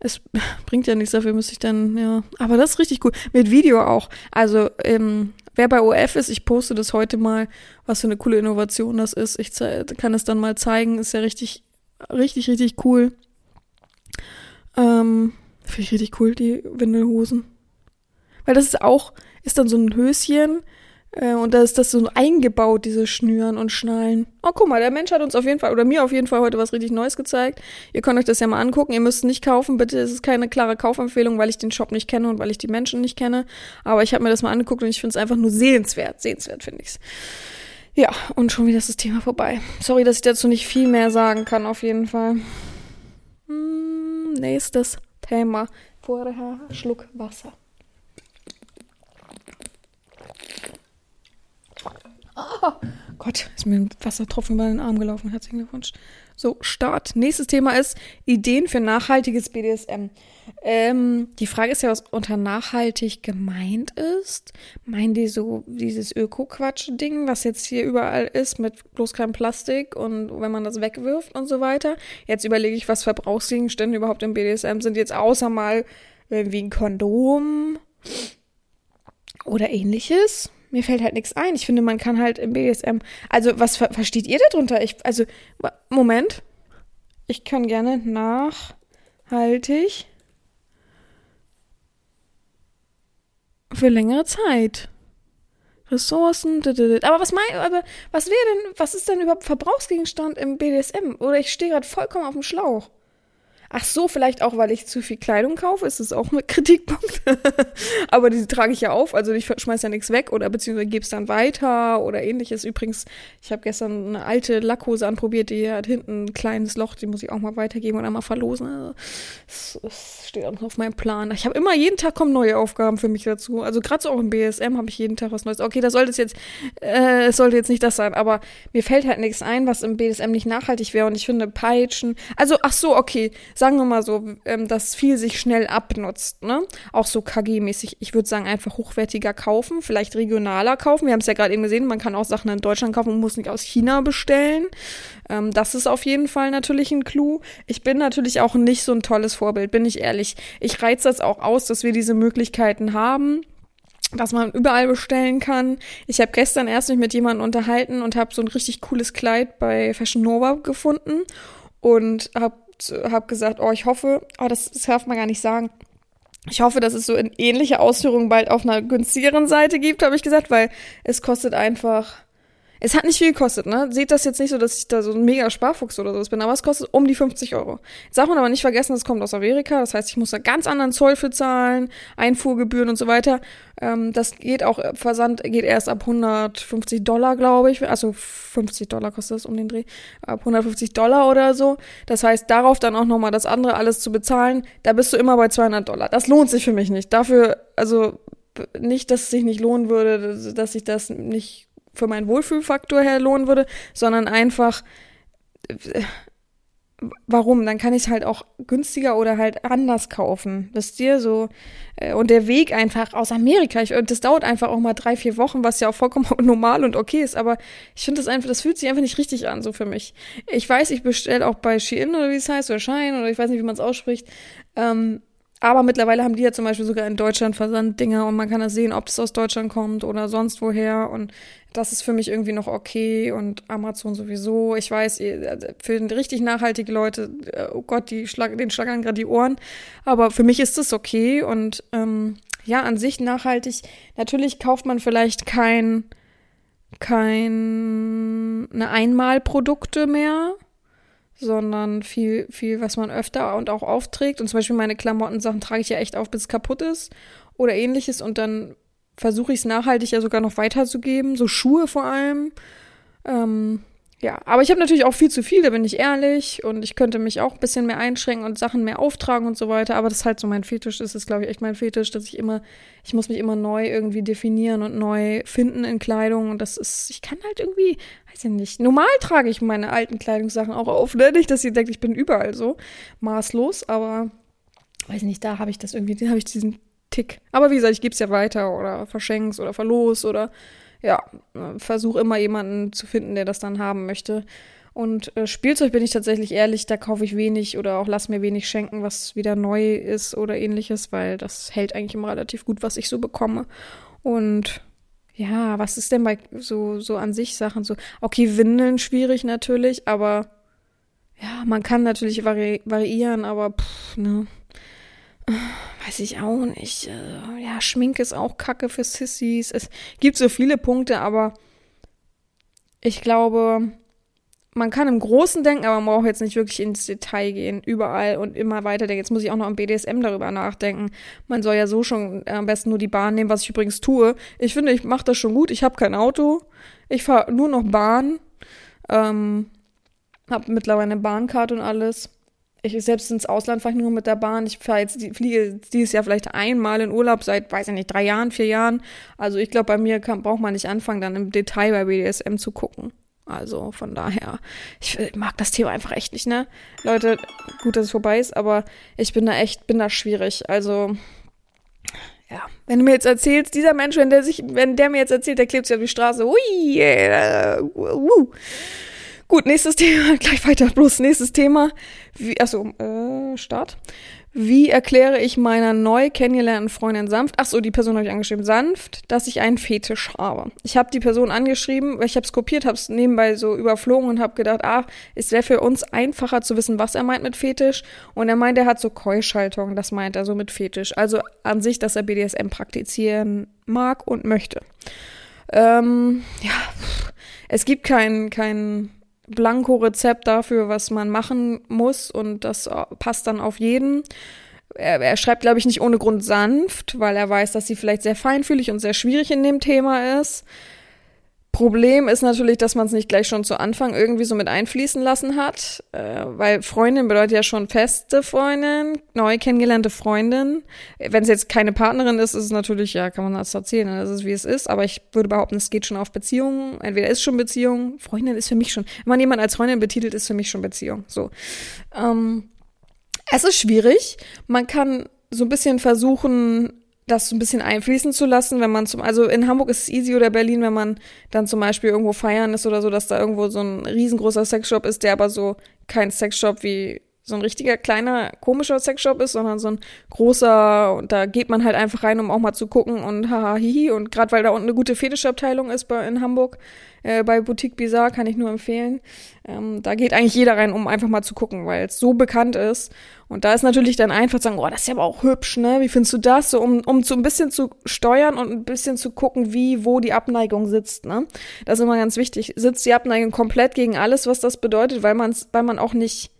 es bringt ja nichts, dafür müsste ich dann, ja. Aber das ist richtig cool. Mit Video auch. Also, ähm, wer bei OF ist, ich poste das heute mal, was für eine coole Innovation das ist. Ich kann es dann mal zeigen. Ist ja richtig, richtig, richtig cool. Ähm, Finde ich richtig cool, die Windelhosen. Weil das ist auch, ist dann so ein Höschen äh, und da ist das so eingebaut, diese Schnüren und Schnallen. Oh, guck mal, der Mensch hat uns auf jeden Fall, oder mir auf jeden Fall heute was richtig Neues gezeigt. Ihr könnt euch das ja mal angucken. Ihr müsst es nicht kaufen, bitte. Es ist keine klare Kaufempfehlung, weil ich den Shop nicht kenne und weil ich die Menschen nicht kenne. Aber ich habe mir das mal angeguckt und ich finde es einfach nur sehenswert. Sehenswert finde ich's. Ja, und schon wieder ist das Thema vorbei. Sorry, dass ich dazu nicht viel mehr sagen kann, auf jeden Fall. Hm, nächstes Thema. Vorher Schluck Wasser. Oh Gott, ist mir ein Wassertropfen über den Arm gelaufen. Herzlichen Glückwunsch. So, Start. Nächstes Thema ist Ideen für nachhaltiges BDSM. Ähm, die Frage ist ja, was unter nachhaltig gemeint ist. Meinen die so dieses Öko-Quatsch-Ding, was jetzt hier überall ist, mit bloß kein Plastik und wenn man das wegwirft und so weiter? Jetzt überlege ich, was Verbrauchsgegenstände überhaupt im BDSM sind. Jetzt außer mal wie ein Kondom oder ähnliches mir fällt halt nichts ein. Ich finde, man kann halt im BDSM. Also, was ver versteht ihr darunter? Ich, also, Moment. Ich kann gerne nachhaltig für längere Zeit. Ressourcen. Aber was mein, aber was wäre denn, was ist denn überhaupt Verbrauchsgegenstand im BDSM? Oder ich stehe gerade vollkommen auf dem Schlauch. Ach so, vielleicht auch, weil ich zu viel Kleidung kaufe, ist das auch ein Kritikpunkt. Aber die trage ich ja auf, also ich schmeiß ja nichts weg oder beziehungsweise gebe es dann weiter oder ähnliches. Übrigens, ich habe gestern eine alte Lackhose anprobiert, die hat hinten ein kleines Loch, die muss ich auch mal weitergeben und einmal verlosen. Das, das steht auch noch auf meinem Plan. Ich habe immer, jeden Tag kommen neue Aufgaben für mich dazu. Also gerade so auch im BSM habe ich jeden Tag was Neues. Okay, das sollte jetzt, äh, sollte jetzt nicht das sein, aber mir fällt halt nichts ein, was im BSM nicht nachhaltig wäre und ich finde Peitschen, also ach so, okay, sagen wir mal so, ähm, dass viel sich schnell abnutzt, ne? Auch so KG-mäßig. Ich würde sagen, einfach hochwertiger kaufen, vielleicht regionaler kaufen. Wir haben es ja gerade eben gesehen, man kann auch Sachen in Deutschland kaufen und muss nicht aus China bestellen. Ähm, das ist auf jeden Fall natürlich ein Clou. Ich bin natürlich auch nicht so ein tolles Vorbild, bin ich ehrlich. Ich reize das auch aus, dass wir diese Möglichkeiten haben dass man überall bestellen kann. Ich habe gestern erst mich mit jemandem unterhalten und habe so ein richtig cooles Kleid bei Fashion Nova gefunden und habe hab gesagt, oh, ich hoffe, oh, das, das darf man gar nicht sagen. Ich hoffe, dass es so in ähnliche Ausführungen bald auf einer günstigeren Seite gibt, habe ich gesagt, weil es kostet einfach es hat nicht viel gekostet, ne? Seht das jetzt nicht so, dass ich da so ein mega Sparfuchs oder so bin, aber es kostet um die 50 Euro. Jetzt darf man aber nicht vergessen, das kommt aus Amerika, das heißt, ich muss da ganz anderen Zoll für zahlen, Einfuhrgebühren und so weiter. Ähm, das geht auch, Versand geht erst ab 150 Dollar, glaube ich. Also 50 Dollar kostet das um den Dreh. Ab 150 Dollar oder so. Das heißt, darauf dann auch nochmal das andere alles zu bezahlen, da bist du immer bei 200 Dollar. Das lohnt sich für mich nicht. Dafür, also nicht, dass es sich nicht lohnen würde, dass ich das nicht für meinen Wohlfühlfaktor her lohnen würde, sondern einfach, warum? Dann kann ich es halt auch günstiger oder halt anders kaufen. Wisst ihr, so. Äh, und der Weg einfach aus Amerika, ich, das dauert einfach auch mal drei, vier Wochen, was ja auch vollkommen normal und okay ist, aber ich finde das einfach, das fühlt sich einfach nicht richtig an, so für mich. Ich weiß, ich bestelle auch bei Shein oder wie es heißt, oder Shine, oder ich weiß nicht, wie man es ausspricht, ähm, aber mittlerweile haben die ja zum Beispiel sogar in Deutschland Versanddinger und man kann das sehen, ob es aus Deutschland kommt oder sonst woher. Und das ist für mich irgendwie noch okay und Amazon sowieso. Ich weiß, also für richtig nachhaltige Leute, äh, oh Gott, die schlag, den schlagern gerade die Ohren. Aber für mich ist das okay und ähm, ja, an sich nachhaltig. Natürlich kauft man vielleicht kein kein eine Einmalprodukte mehr sondern viel, viel, was man öfter und auch aufträgt. Und zum Beispiel meine Klamottensachen trage ich ja echt auf, bis es kaputt ist oder ähnliches. Und dann versuche ich es nachhaltig ja sogar noch weiterzugeben, so Schuhe vor allem. Ähm, ja, aber ich habe natürlich auch viel zu viel, da bin ich ehrlich. Und ich könnte mich auch ein bisschen mehr einschränken und Sachen mehr auftragen und so weiter. Aber das ist halt so mein Fetisch. Das ist, glaube ich, echt mein Fetisch, dass ich immer, ich muss mich immer neu irgendwie definieren und neu finden in Kleidung. Und das ist, ich kann halt irgendwie, weiß ich nicht. Normal trage ich meine alten Kleidungssachen auch auf. Ne? Nicht, dass ihr denkt, ich bin überall so maßlos, aber weiß ich nicht, da habe ich das irgendwie, da habe ich diesen Tick. Aber wie gesagt, ich gebe es ja weiter oder verschenk's oder verlos oder ja, versuche immer jemanden zu finden, der das dann haben möchte. Und äh, Spielzeug bin ich tatsächlich ehrlich, da kaufe ich wenig oder auch lass mir wenig schenken, was wieder neu ist oder ähnliches, weil das hält eigentlich immer relativ gut, was ich so bekomme. Und ja, was ist denn bei so, so an sich Sachen so? Okay, Windeln schwierig natürlich, aber ja, man kann natürlich vari variieren, aber pff, ne. Weiß ich auch nicht. Äh, ja, Schminke ist auch Kacke für Sissies. Es gibt so viele Punkte, aber ich glaube, man kann im Großen denken, aber man braucht jetzt nicht wirklich ins Detail gehen, überall und immer weiter denken. Jetzt muss ich auch noch im BDSM darüber nachdenken. Man soll ja so schon am besten nur die Bahn nehmen, was ich übrigens tue. Ich finde, ich mache das schon gut. Ich habe kein Auto. Ich fahre nur noch Bahn. Ähm, hab mittlerweile eine Bahnkarte und alles ich selbst ins Ausland fahre ich nur mit der Bahn. Ich fahre jetzt, fliege dieses Jahr vielleicht einmal in Urlaub seit, weiß ich nicht, drei Jahren, vier Jahren. Also ich glaube, bei mir kann, braucht man nicht anfangen, dann im Detail bei BDSM zu gucken. Also von daher, ich, ich mag das Thema einfach echt nicht, ne? Leute, gut, dass es vorbei ist, aber ich bin da echt, bin da schwierig. Also, ja, wenn du mir jetzt erzählst, dieser Mensch, wenn der sich, wenn der mir jetzt erzählt, der klebt sich auf die Straße, ui, äh, uh, uh. Gut, nächstes Thema, gleich weiter, bloß nächstes Thema. Wie, achso, äh, Start. Wie erkläre ich meiner neu kennengelernten Freundin sanft, ach so, die Person habe ich angeschrieben, sanft, dass ich einen Fetisch habe. Ich habe die Person angeschrieben, weil ich habe es kopiert, habe es nebenbei so überflogen und habe gedacht, ach, es wäre für uns einfacher zu wissen, was er meint mit Fetisch. Und er meint, er hat so Keuschaltung, das meint er so mit Fetisch. Also an sich, dass er BDSM praktizieren mag und möchte. Ähm, ja, es gibt keinen, keinen Blanko-Rezept dafür, was man machen muss und das passt dann auf jeden. Er, er schreibt, glaube ich, nicht ohne Grund sanft, weil er weiß, dass sie vielleicht sehr feinfühlig und sehr schwierig in dem Thema ist. Problem ist natürlich, dass man es nicht gleich schon zu Anfang irgendwie so mit einfließen lassen hat, äh, weil Freundin bedeutet ja schon feste Freundin, neu kennengelernte Freundin. Wenn es jetzt keine Partnerin ist, ist es natürlich, ja, kann man das erzählen, das ist wie es ist, aber ich würde behaupten, es geht schon auf Beziehungen. Entweder ist schon Beziehung, Freundin ist für mich schon, wenn man jemanden als Freundin betitelt, ist für mich schon Beziehung. So. Ähm, es ist schwierig. Man kann so ein bisschen versuchen, das so ein bisschen einfließen zu lassen, wenn man zum, also in Hamburg ist es easy oder Berlin, wenn man dann zum Beispiel irgendwo feiern ist oder so, dass da irgendwo so ein riesengroßer Sexshop ist, der aber so kein Sexshop wie so ein richtiger kleiner komischer Sexshop ist, sondern so ein großer und da geht man halt einfach rein, um auch mal zu gucken und haha hihi und gerade weil da unten eine gute Fetischabteilung ist bei, in Hamburg äh, bei Boutique Bizarre kann ich nur empfehlen. Ähm, da geht eigentlich jeder rein, um einfach mal zu gucken, weil es so bekannt ist und da ist natürlich dann einfach zu sagen, oh, das ist ja aber auch hübsch, ne? Wie findest du das? So, um, um so ein bisschen zu steuern und ein bisschen zu gucken, wie, wo die Abneigung sitzt, ne? Das ist immer ganz wichtig. Sitzt die Abneigung komplett gegen alles, was das bedeutet, weil man weil man auch nicht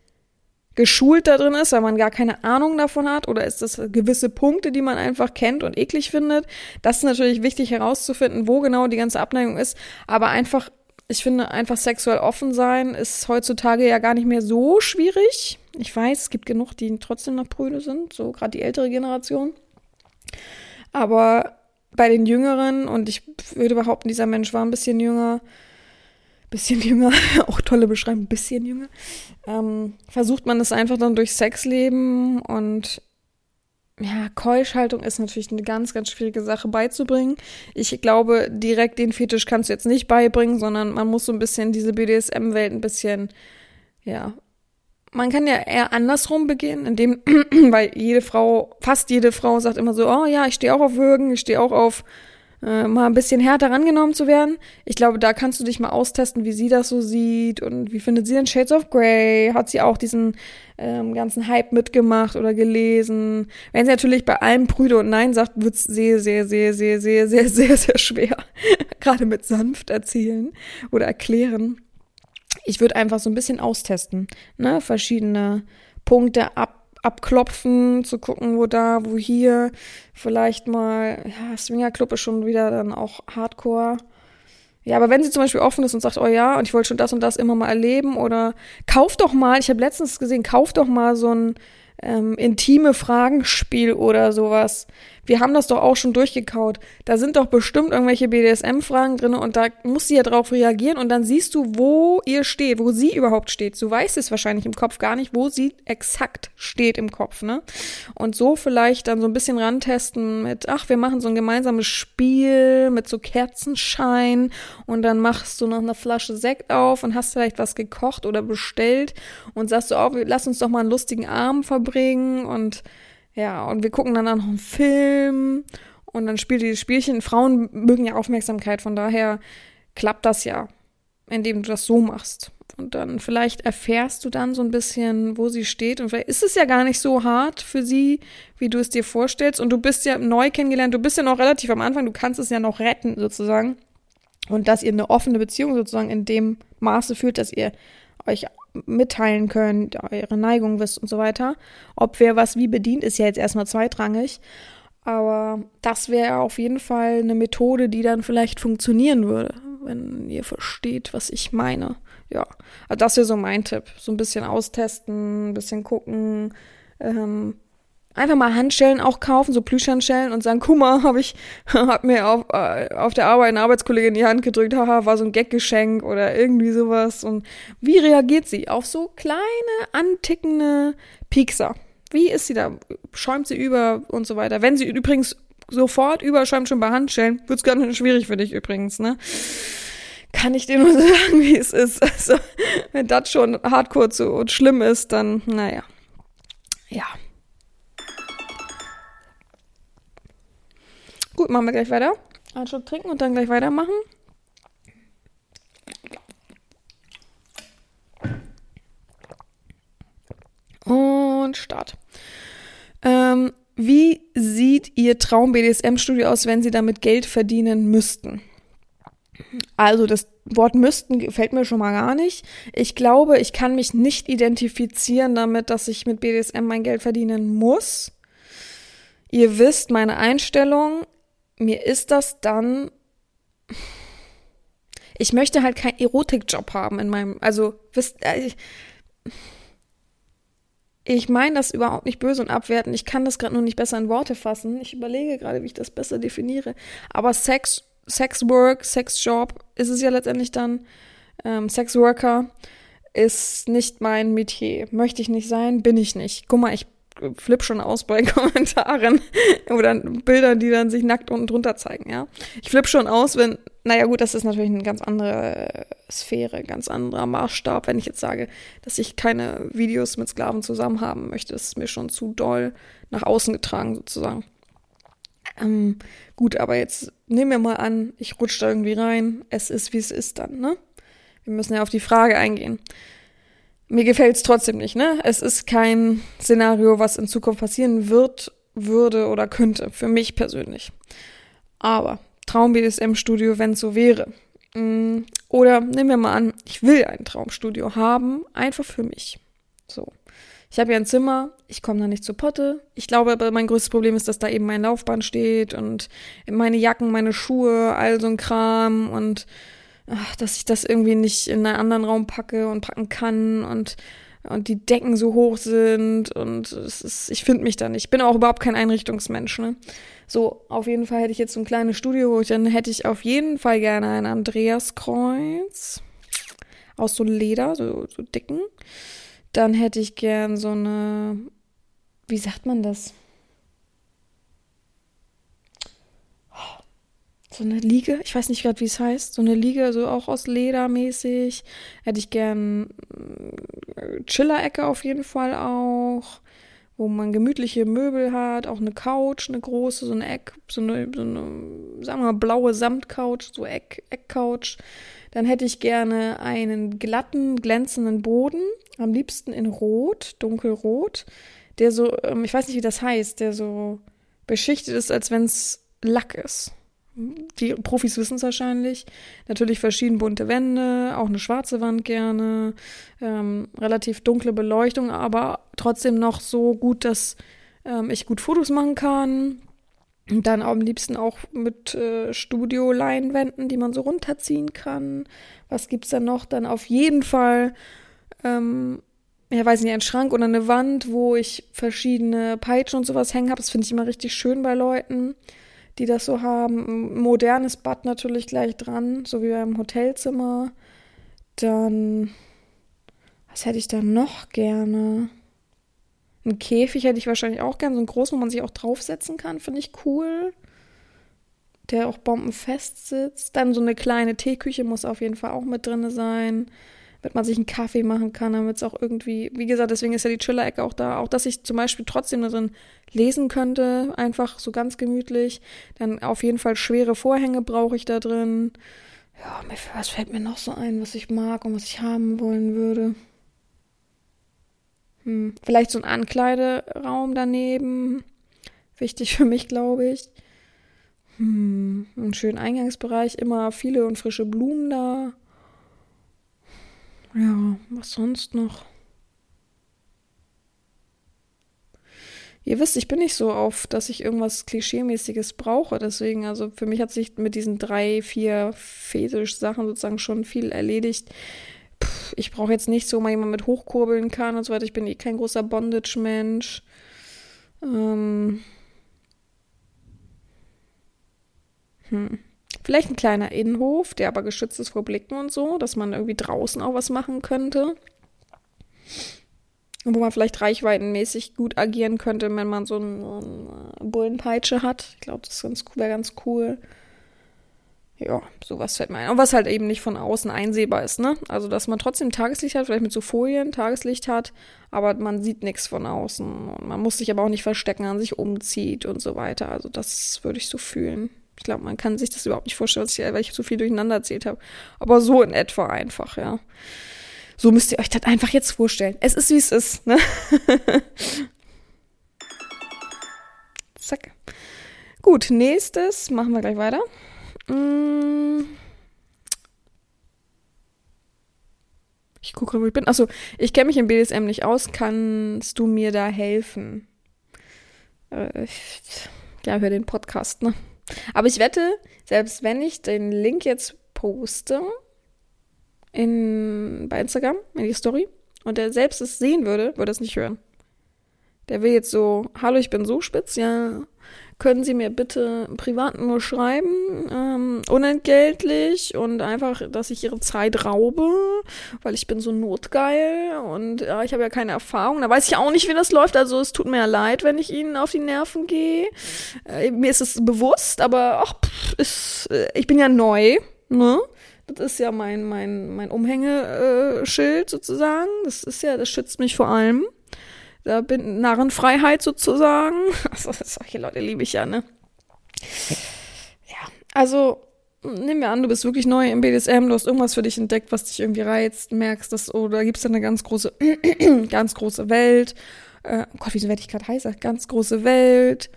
geschult da drin ist, weil man gar keine Ahnung davon hat, oder ist das gewisse Punkte, die man einfach kennt und eklig findet. Das ist natürlich wichtig herauszufinden, wo genau die ganze Abneigung ist, aber einfach, ich finde, einfach sexuell offen sein ist heutzutage ja gar nicht mehr so schwierig. Ich weiß, es gibt genug, die trotzdem noch Brüde sind, so gerade die ältere Generation. Aber bei den Jüngeren, und ich würde behaupten, dieser Mensch war ein bisschen jünger, bisschen jünger, auch tolle Beschreibung, bisschen jünger, ähm, versucht man es einfach dann durch Sexleben und ja, Keuschhaltung ist natürlich eine ganz, ganz schwierige Sache beizubringen. Ich glaube, direkt den Fetisch kannst du jetzt nicht beibringen, sondern man muss so ein bisschen diese BDSM-Welt ein bisschen, ja, man kann ja eher andersrum beginnen, indem, weil jede Frau, fast jede Frau sagt immer so, oh ja, ich stehe auch auf Würgen, ich stehe auch auf äh, mal ein bisschen härter rangenommen zu werden. Ich glaube, da kannst du dich mal austesten, wie sie das so sieht und wie findet sie den Shades of Grey? Hat sie auch diesen ähm, ganzen Hype mitgemacht oder gelesen? Wenn sie natürlich bei allem Brüde und Nein sagt, wird's sehr, sehr, sehr, sehr, sehr, sehr, sehr, sehr schwer. Gerade mit sanft erzählen oder erklären. Ich würde einfach so ein bisschen austesten, ne? Verschiedene Punkte ab abklopfen, zu gucken, wo da, wo hier. Vielleicht mal, ja, Swingerclub ist schon wieder dann auch Hardcore. Ja, aber wenn sie zum Beispiel offen ist und sagt, oh ja, und ich wollte schon das und das immer mal erleben oder kauf doch mal, ich habe letztens gesehen, kauf doch mal so ein ähm, intime Fragenspiel oder sowas. Wir haben das doch auch schon durchgekaut. Da sind doch bestimmt irgendwelche BDSM-Fragen drin und da muss sie ja drauf reagieren und dann siehst du, wo ihr steht, wo sie überhaupt steht. Du weißt es wahrscheinlich im Kopf gar nicht, wo sie exakt steht im Kopf, ne? Und so vielleicht dann so ein bisschen rantesten mit, ach, wir machen so ein gemeinsames Spiel mit so Kerzenschein und dann machst du noch eine Flasche Sekt auf und hast vielleicht was gekocht oder bestellt und sagst du, oh, lass uns doch mal einen lustigen Abend verbringen und ja, und wir gucken dann auch noch einen Film und dann spielt dieses Spielchen. Frauen mögen ja Aufmerksamkeit, von daher klappt das ja, indem du das so machst. Und dann vielleicht erfährst du dann so ein bisschen, wo sie steht. Und vielleicht ist es ja gar nicht so hart für sie, wie du es dir vorstellst. Und du bist ja neu kennengelernt, du bist ja noch relativ am Anfang, du kannst es ja noch retten, sozusagen. Und dass ihr eine offene Beziehung sozusagen in dem Maße führt, dass ihr euch mitteilen könnt, eure Neigung wisst und so weiter. Ob wer was wie bedient, ist ja jetzt erstmal zweitrangig. Aber das wäre auf jeden Fall eine Methode, die dann vielleicht funktionieren würde, wenn ihr versteht, was ich meine. Ja, also das wäre so mein Tipp. So ein bisschen austesten, ein bisschen gucken, ähm, einfach mal Handschellen auch kaufen, so Plüschhandschellen und sagen, guck mal, hab ich, hab mir auf, äh, auf der Arbeit eine Arbeitskollegin in die Hand gedrückt, haha, war so ein Gaggeschenk oder irgendwie sowas. Und wie reagiert sie auf so kleine, antickende Piekser? Wie ist sie da? Schäumt sie über und so weiter? Wenn sie übrigens sofort überschäumt schon bei Handschellen, wird's schön schwierig für dich übrigens, ne? Kann ich dir nur sagen, wie es ist. Also, wenn das schon hardcore zu und schlimm ist, dann, naja. Ja. Gut, machen wir gleich weiter. Einen Schluck trinken und dann gleich weitermachen. Und Start. Ähm, wie sieht Ihr Traum-BDSM-Studio aus, wenn Sie damit Geld verdienen müssten? Also das Wort müssten gefällt mir schon mal gar nicht. Ich glaube, ich kann mich nicht identifizieren damit, dass ich mit BDSM mein Geld verdienen muss. Ihr wisst meine Einstellung mir ist das dann. Ich möchte halt keinen Erotikjob haben in meinem. Also, wisst. Äh, ich meine das überhaupt nicht böse und abwerten. Ich kann das gerade nur nicht besser in Worte fassen. Ich überlege gerade, wie ich das besser definiere. Aber Sex, Sex Work, Sex Job ist es ja letztendlich dann. Ähm, Sex Worker ist nicht mein Metier. Möchte ich nicht sein, bin ich nicht. Guck mal, ich flipp schon aus bei Kommentaren oder Bildern, die dann sich nackt unten drunter zeigen, ja. Ich flipp schon aus, wenn, naja gut, das ist natürlich ein ganz anderes Sphäre, ganz anderer Maßstab. Wenn ich jetzt sage, dass ich keine Videos mit Sklaven zusammen haben möchte, das ist mir schon zu doll nach außen getragen sozusagen. Ähm, gut, aber jetzt nehmen wir mal an, ich rutsche da irgendwie rein. Es ist, wie es ist dann, ne? Wir müssen ja auf die Frage eingehen. Mir gefällt es trotzdem nicht, ne? Es ist kein Szenario, was in Zukunft passieren wird, würde oder könnte, für mich persönlich. Aber Traum-BDSM-Studio, wenn es so wäre. Mm, oder nehmen wir mal an, ich will ein Traumstudio haben, einfach für mich. So. Ich habe ja ein Zimmer, ich komme da nicht zur Potte. Ich glaube aber, mein größtes Problem ist, dass da eben mein Laufband steht und meine Jacken, meine Schuhe, all so ein Kram und dass ich das irgendwie nicht in einen anderen Raum packe und packen kann und und die Decken so hoch sind und es ist, ich finde mich da nicht. Ich bin auch überhaupt kein Einrichtungsmensch, ne? So, auf jeden Fall hätte ich jetzt so ein kleines Studio, wo ich dann hätte ich auf jeden Fall gerne ein Andreaskreuz aus so Leder, so, so dicken. Dann hätte ich gern so eine, wie sagt man das? So eine Liege, ich weiß nicht gerade, wie es heißt, so eine Liege, so auch aus Leder mäßig. Hätte ich gern äh, Chiller-Ecke auf jeden Fall auch, wo man gemütliche Möbel hat, auch eine Couch, eine große, so eine Eck, so eine, so eine sagen wir mal, blaue Samtcouch, so Eck, Eckcouch. Dann hätte ich gerne einen glatten, glänzenden Boden, am liebsten in Rot, dunkelrot, der so, ähm, ich weiß nicht, wie das heißt, der so beschichtet ist, als wenn es Lack ist die Profis wissen es wahrscheinlich. Natürlich verschieden bunte Wände, auch eine schwarze Wand gerne, ähm, relativ dunkle Beleuchtung, aber trotzdem noch so gut, dass ähm, ich gut Fotos machen kann. Und dann am liebsten auch mit äh, Studio-Leinwänden, die man so runterziehen kann. Was gibt's dann noch? Dann auf jeden Fall, ähm, ja, weiß nicht, ein Schrank oder eine Wand, wo ich verschiedene Peitschen und sowas hängen habe. Das finde ich immer richtig schön bei Leuten die das so haben. Ein modernes Bad natürlich gleich dran, so wie beim Hotelzimmer. Dann, was hätte ich da noch gerne? Ein Käfig hätte ich wahrscheinlich auch gerne, so einen großen, wo man sich auch draufsetzen kann, finde ich cool. Der auch bombenfest sitzt. Dann so eine kleine Teeküche muss auf jeden Fall auch mit drin sein damit man sich einen Kaffee machen kann, damit es auch irgendwie, wie gesagt, deswegen ist ja die Chiller-Ecke auch da, auch dass ich zum Beispiel trotzdem darin lesen könnte, einfach so ganz gemütlich. Dann auf jeden Fall schwere Vorhänge brauche ich da drin. Ja, was fällt mir noch so ein, was ich mag und was ich haben wollen würde? Hm, vielleicht so ein Ankleideraum daneben. Wichtig für mich, glaube ich. Hm, einen schönen Eingangsbereich, immer viele und frische Blumen da. Ja, was sonst noch? Ihr wisst, ich bin nicht so auf, dass ich irgendwas Klischeemäßiges brauche. Deswegen, also für mich hat sich mit diesen drei, vier Fetisch-Sachen sozusagen schon viel erledigt. Puh, ich brauche jetzt nicht so mal jemand mit hochkurbeln kann und so weiter. Ich bin eh kein großer Bondage-Mensch. Ähm. Hm. Vielleicht ein kleiner Innenhof, der aber geschützt ist vor Blicken und so, dass man irgendwie draußen auch was machen könnte. Wo man vielleicht reichweitenmäßig gut agieren könnte, wenn man so, ein, eine Bullenpeitsche hat. Ich glaube, das wäre ganz cool. Ja, sowas fällt mir ein. Und was halt eben nicht von außen einsehbar ist, ne? Also, dass man trotzdem Tageslicht hat, vielleicht mit so Folien Tageslicht hat, aber man sieht nichts von außen. Und man muss sich aber auch nicht verstecken, an sich umzieht und so weiter. Also, das würde ich so fühlen. Ich glaube, man kann sich das überhaupt nicht vorstellen, weil ich so viel durcheinander erzählt habe. Aber so in etwa einfach, ja. So müsst ihr euch das einfach jetzt vorstellen. Es ist, wie es ist, ne? Zack. Gut, nächstes machen wir gleich weiter. Mm. Ich gucke, wo ich bin. Achso, ich kenne mich im BDSM nicht aus. Kannst du mir da helfen? Äh, ja, hör den Podcast, ne? Aber ich wette, selbst wenn ich den Link jetzt poste in, bei Instagram, in die Story, und der selbst es sehen würde, würde es nicht hören. Der will jetzt so, hallo, ich bin so spitz, ja, können Sie mir bitte privat nur schreiben, ähm, unentgeltlich und einfach, dass ich Ihre Zeit raube, weil ich bin so notgeil und ja, ich habe ja keine Erfahrung. Da weiß ich auch nicht, wie das läuft. Also es tut mir ja leid, wenn ich Ihnen auf die Nerven gehe. Äh, mir ist es bewusst, aber ach, pff, ist, äh, ich bin ja neu, ne? Das ist ja mein, mein, mein Umhängeschild sozusagen. Das ist ja, das schützt mich vor allem. Da bin Narrenfreiheit sozusagen. Also, solche Leute liebe ich ja, ne? Ja, also nehmen wir an, du bist wirklich neu im BDSM, du hast irgendwas für dich entdeckt, was dich irgendwie reizt, merkst das, oder gibt es da eine ganz große, ganz große Welt. Äh, oh Gott, wieso werde ich gerade heißer? Ganz große Welt.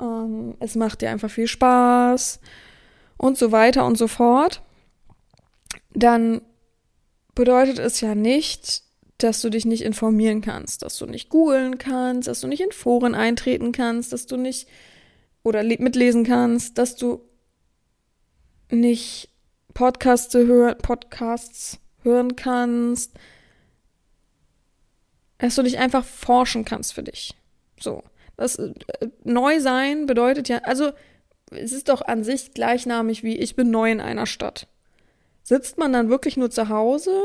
Ähm, es macht dir einfach viel Spaß und so weiter und so fort. Dann bedeutet es ja nicht, dass du dich nicht informieren kannst, dass du nicht googeln kannst, dass du nicht in Foren eintreten kannst, dass du nicht oder mitlesen kannst, dass du nicht Podcasts, hör Podcasts hören kannst, dass du dich einfach forschen kannst für dich. So. Das äh, neu sein bedeutet ja, also es ist doch an sich gleichnamig wie ich bin neu in einer Stadt. Sitzt man dann wirklich nur zu Hause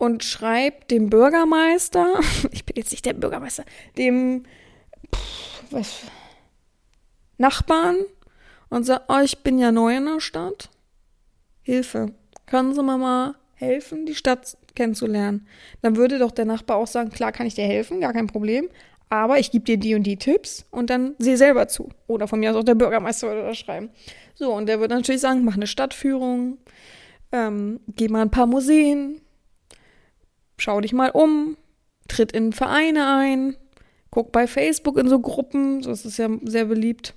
und schreibt dem Bürgermeister, ich bin jetzt nicht der Bürgermeister, dem pff, was, Nachbarn und sagt, oh, ich bin ja neu in der Stadt. Hilfe. Können Sie mir mal helfen, die Stadt kennenzulernen? Dann würde doch der Nachbar auch sagen, klar kann ich dir helfen, gar kein Problem. Aber ich gebe dir die und die Tipps und dann sieh selber zu. Oder von mir aus auch der Bürgermeister würde das schreiben. So, und der würde natürlich sagen, mach eine Stadtführung, ähm, geh mal ein paar Museen, schau dich mal um, tritt in Vereine ein, guck bei Facebook in so Gruppen, so ist es ja sehr beliebt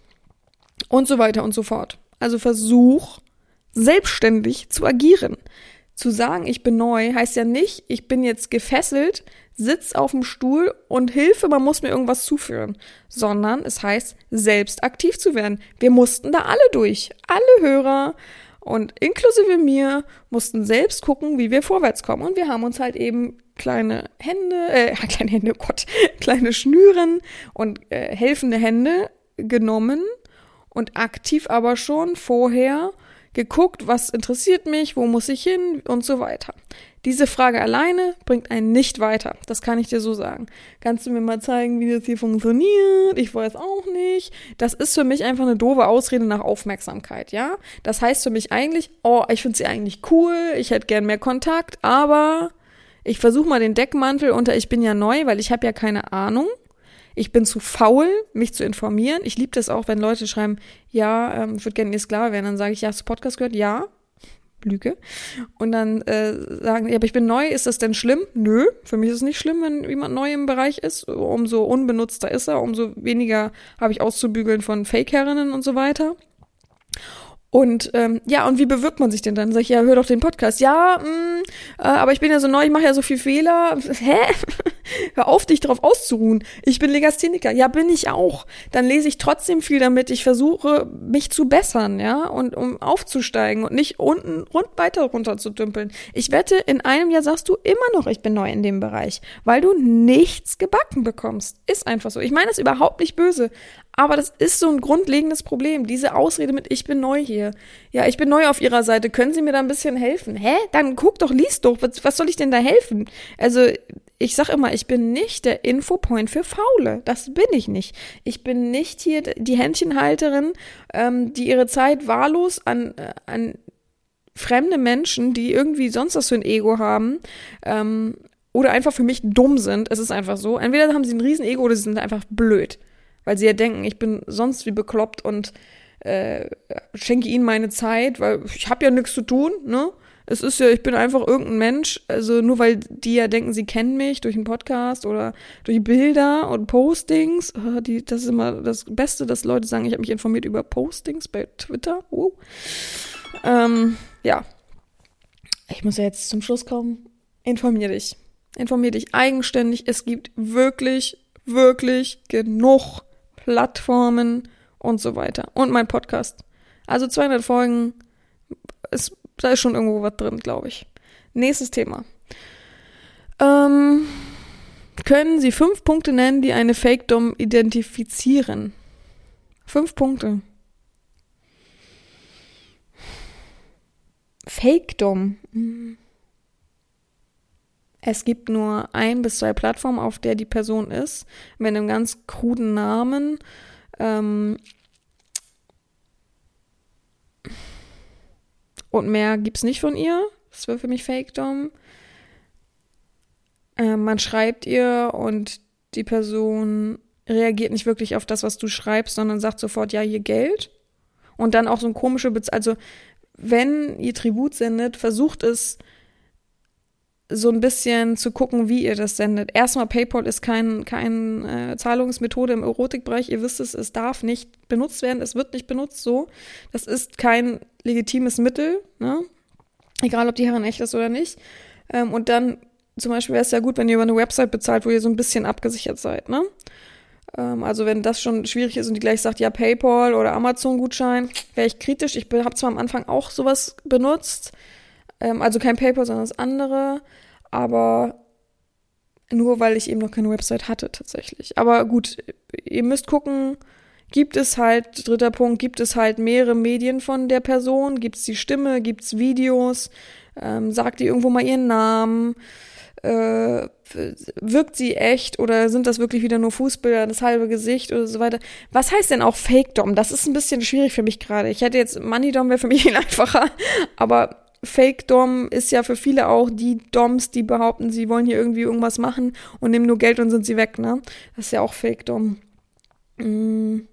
und so weiter und so fort. Also versuch selbstständig zu agieren. Zu sagen, ich bin neu, heißt ja nicht, ich bin jetzt gefesselt, sitz auf dem Stuhl und Hilfe, man muss mir irgendwas zuführen, sondern es heißt, selbst aktiv zu werden. Wir mussten da alle durch. Alle Hörer, und inklusive mir mussten selbst gucken, wie wir vorwärts kommen. Und wir haben uns halt eben kleine Hände, äh, kleine Hände, oh Gott, kleine Schnüren und äh, helfende Hände genommen und aktiv aber schon vorher geguckt, was interessiert mich, wo muss ich hin und so weiter. Diese Frage alleine bringt einen nicht weiter. Das kann ich dir so sagen. Kannst du mir mal zeigen, wie das hier funktioniert? Ich weiß auch nicht. Das ist für mich einfach eine doofe Ausrede nach Aufmerksamkeit, ja? Das heißt für mich eigentlich, oh, ich finde sie eigentlich cool, ich hätte gern mehr Kontakt, aber ich versuche mal den Deckmantel unter ich bin ja neu, weil ich habe ja keine Ahnung. Ich bin zu faul, mich zu informieren. Ich liebe das auch, wenn Leute schreiben, ja, ähm, ich würde gerne ihr Sklave werden. Dann sage ich, ja, hast du Podcast gehört? Ja, Lüge. Und dann äh, sagen, ja, aber ich bin neu, ist das denn schlimm? Nö, für mich ist es nicht schlimm, wenn jemand neu im Bereich ist. Umso unbenutzter ist er, umso weniger habe ich auszubügeln von Fake-Herrinnen und so weiter. Und ähm, ja, und wie bewirbt man sich denn dann? Sag ich, ja, hör doch den Podcast. Ja, mh, mm, äh, aber ich bin ja so neu, ich mache ja so viel Fehler. Hä? hör auf, dich darauf auszuruhen. Ich bin Legastheniker. Ja, bin ich auch. Dann lese ich trotzdem viel damit. Ich versuche, mich zu bessern, ja, und um aufzusteigen und nicht unten rund weiter runter zu dümpeln. Ich wette, in einem Jahr sagst du immer noch, ich bin neu in dem Bereich, weil du nichts gebacken bekommst. Ist einfach so. Ich meine es überhaupt nicht böse. Aber das ist so ein grundlegendes Problem. Diese Ausrede mit ich bin neu hier. Ja, ich bin neu auf ihrer Seite. Können Sie mir da ein bisschen helfen? Hä? Dann guck doch, lies doch. Was, was soll ich denn da helfen? Also, ich sag immer, ich bin nicht der Infopoint für Faule. Das bin ich nicht. Ich bin nicht hier die Händchenhalterin, ähm, die ihre Zeit wahllos an, äh, an fremde Menschen, die irgendwie sonst was für ein Ego haben, ähm, oder einfach für mich dumm sind. Es ist einfach so. Entweder haben sie ein Riesenego oder sie sind einfach blöd weil sie ja denken, ich bin sonst wie bekloppt und äh, schenke ihnen meine Zeit, weil ich habe ja nichts zu tun, ne? Es ist ja, ich bin einfach irgendein Mensch, also nur weil die ja denken, sie kennen mich durch einen Podcast oder durch Bilder und Postings. Oh, die, das ist immer das Beste, dass Leute sagen, ich habe mich informiert über Postings bei Twitter. Oh. Ähm, ja. Ich muss ja jetzt zum Schluss kommen. Informier dich. Informier dich eigenständig. Es gibt wirklich, wirklich genug Plattformen und so weiter. Und mein Podcast. Also 200 Folgen, ist, da ist schon irgendwo was drin, glaube ich. Nächstes Thema. Ähm, können Sie fünf Punkte nennen, die eine Fake-Dom identifizieren? Fünf Punkte. Fake-Dom. Hm. Es gibt nur ein bis zwei Plattformen, auf der die Person ist, mit einem ganz kruden Namen. Ähm und mehr gibt's nicht von ihr. Das wäre für mich Fake-Dom. Äh, man schreibt ihr und die Person reagiert nicht wirklich auf das, was du schreibst, sondern sagt sofort, ja, hier Geld. Und dann auch so ein komische, Bez also wenn ihr Tribut sendet, versucht es so ein bisschen zu gucken, wie ihr das sendet. Erstmal, PayPal ist kein, kein äh, Zahlungsmethode im Erotikbereich. Ihr wisst es, es darf nicht benutzt werden, es wird nicht benutzt so. Das ist kein legitimes Mittel, ne? Egal, ob die Herren echt ist oder nicht. Ähm, und dann zum Beispiel wäre es ja gut, wenn ihr über eine Website bezahlt, wo ihr so ein bisschen abgesichert seid, ne? Ähm, also wenn das schon schwierig ist und die gleich sagt, ja, PayPal oder Amazon-Gutschein, wäre ich kritisch. Ich habe zwar am Anfang auch sowas benutzt, ähm, also kein PayPal, sondern das andere, aber nur weil ich eben noch keine Website hatte tatsächlich. Aber gut, ihr müsst gucken, gibt es halt, dritter Punkt, gibt es halt mehrere Medien von der Person, gibt es die Stimme, gibt es Videos, ähm, sagt ihr irgendwo mal ihren Namen, äh, wirkt sie echt oder sind das wirklich wieder nur Fußbilder, das halbe Gesicht oder so weiter. Was heißt denn auch Fake Dom? Das ist ein bisschen schwierig für mich gerade. Ich hätte jetzt Money Dom wäre für mich viel einfacher, aber Fake Dom ist ja für viele auch die Doms, die behaupten, sie wollen hier irgendwie irgendwas machen und nehmen nur Geld und sind sie weg, ne? Das ist ja auch Fake Dom. Mhm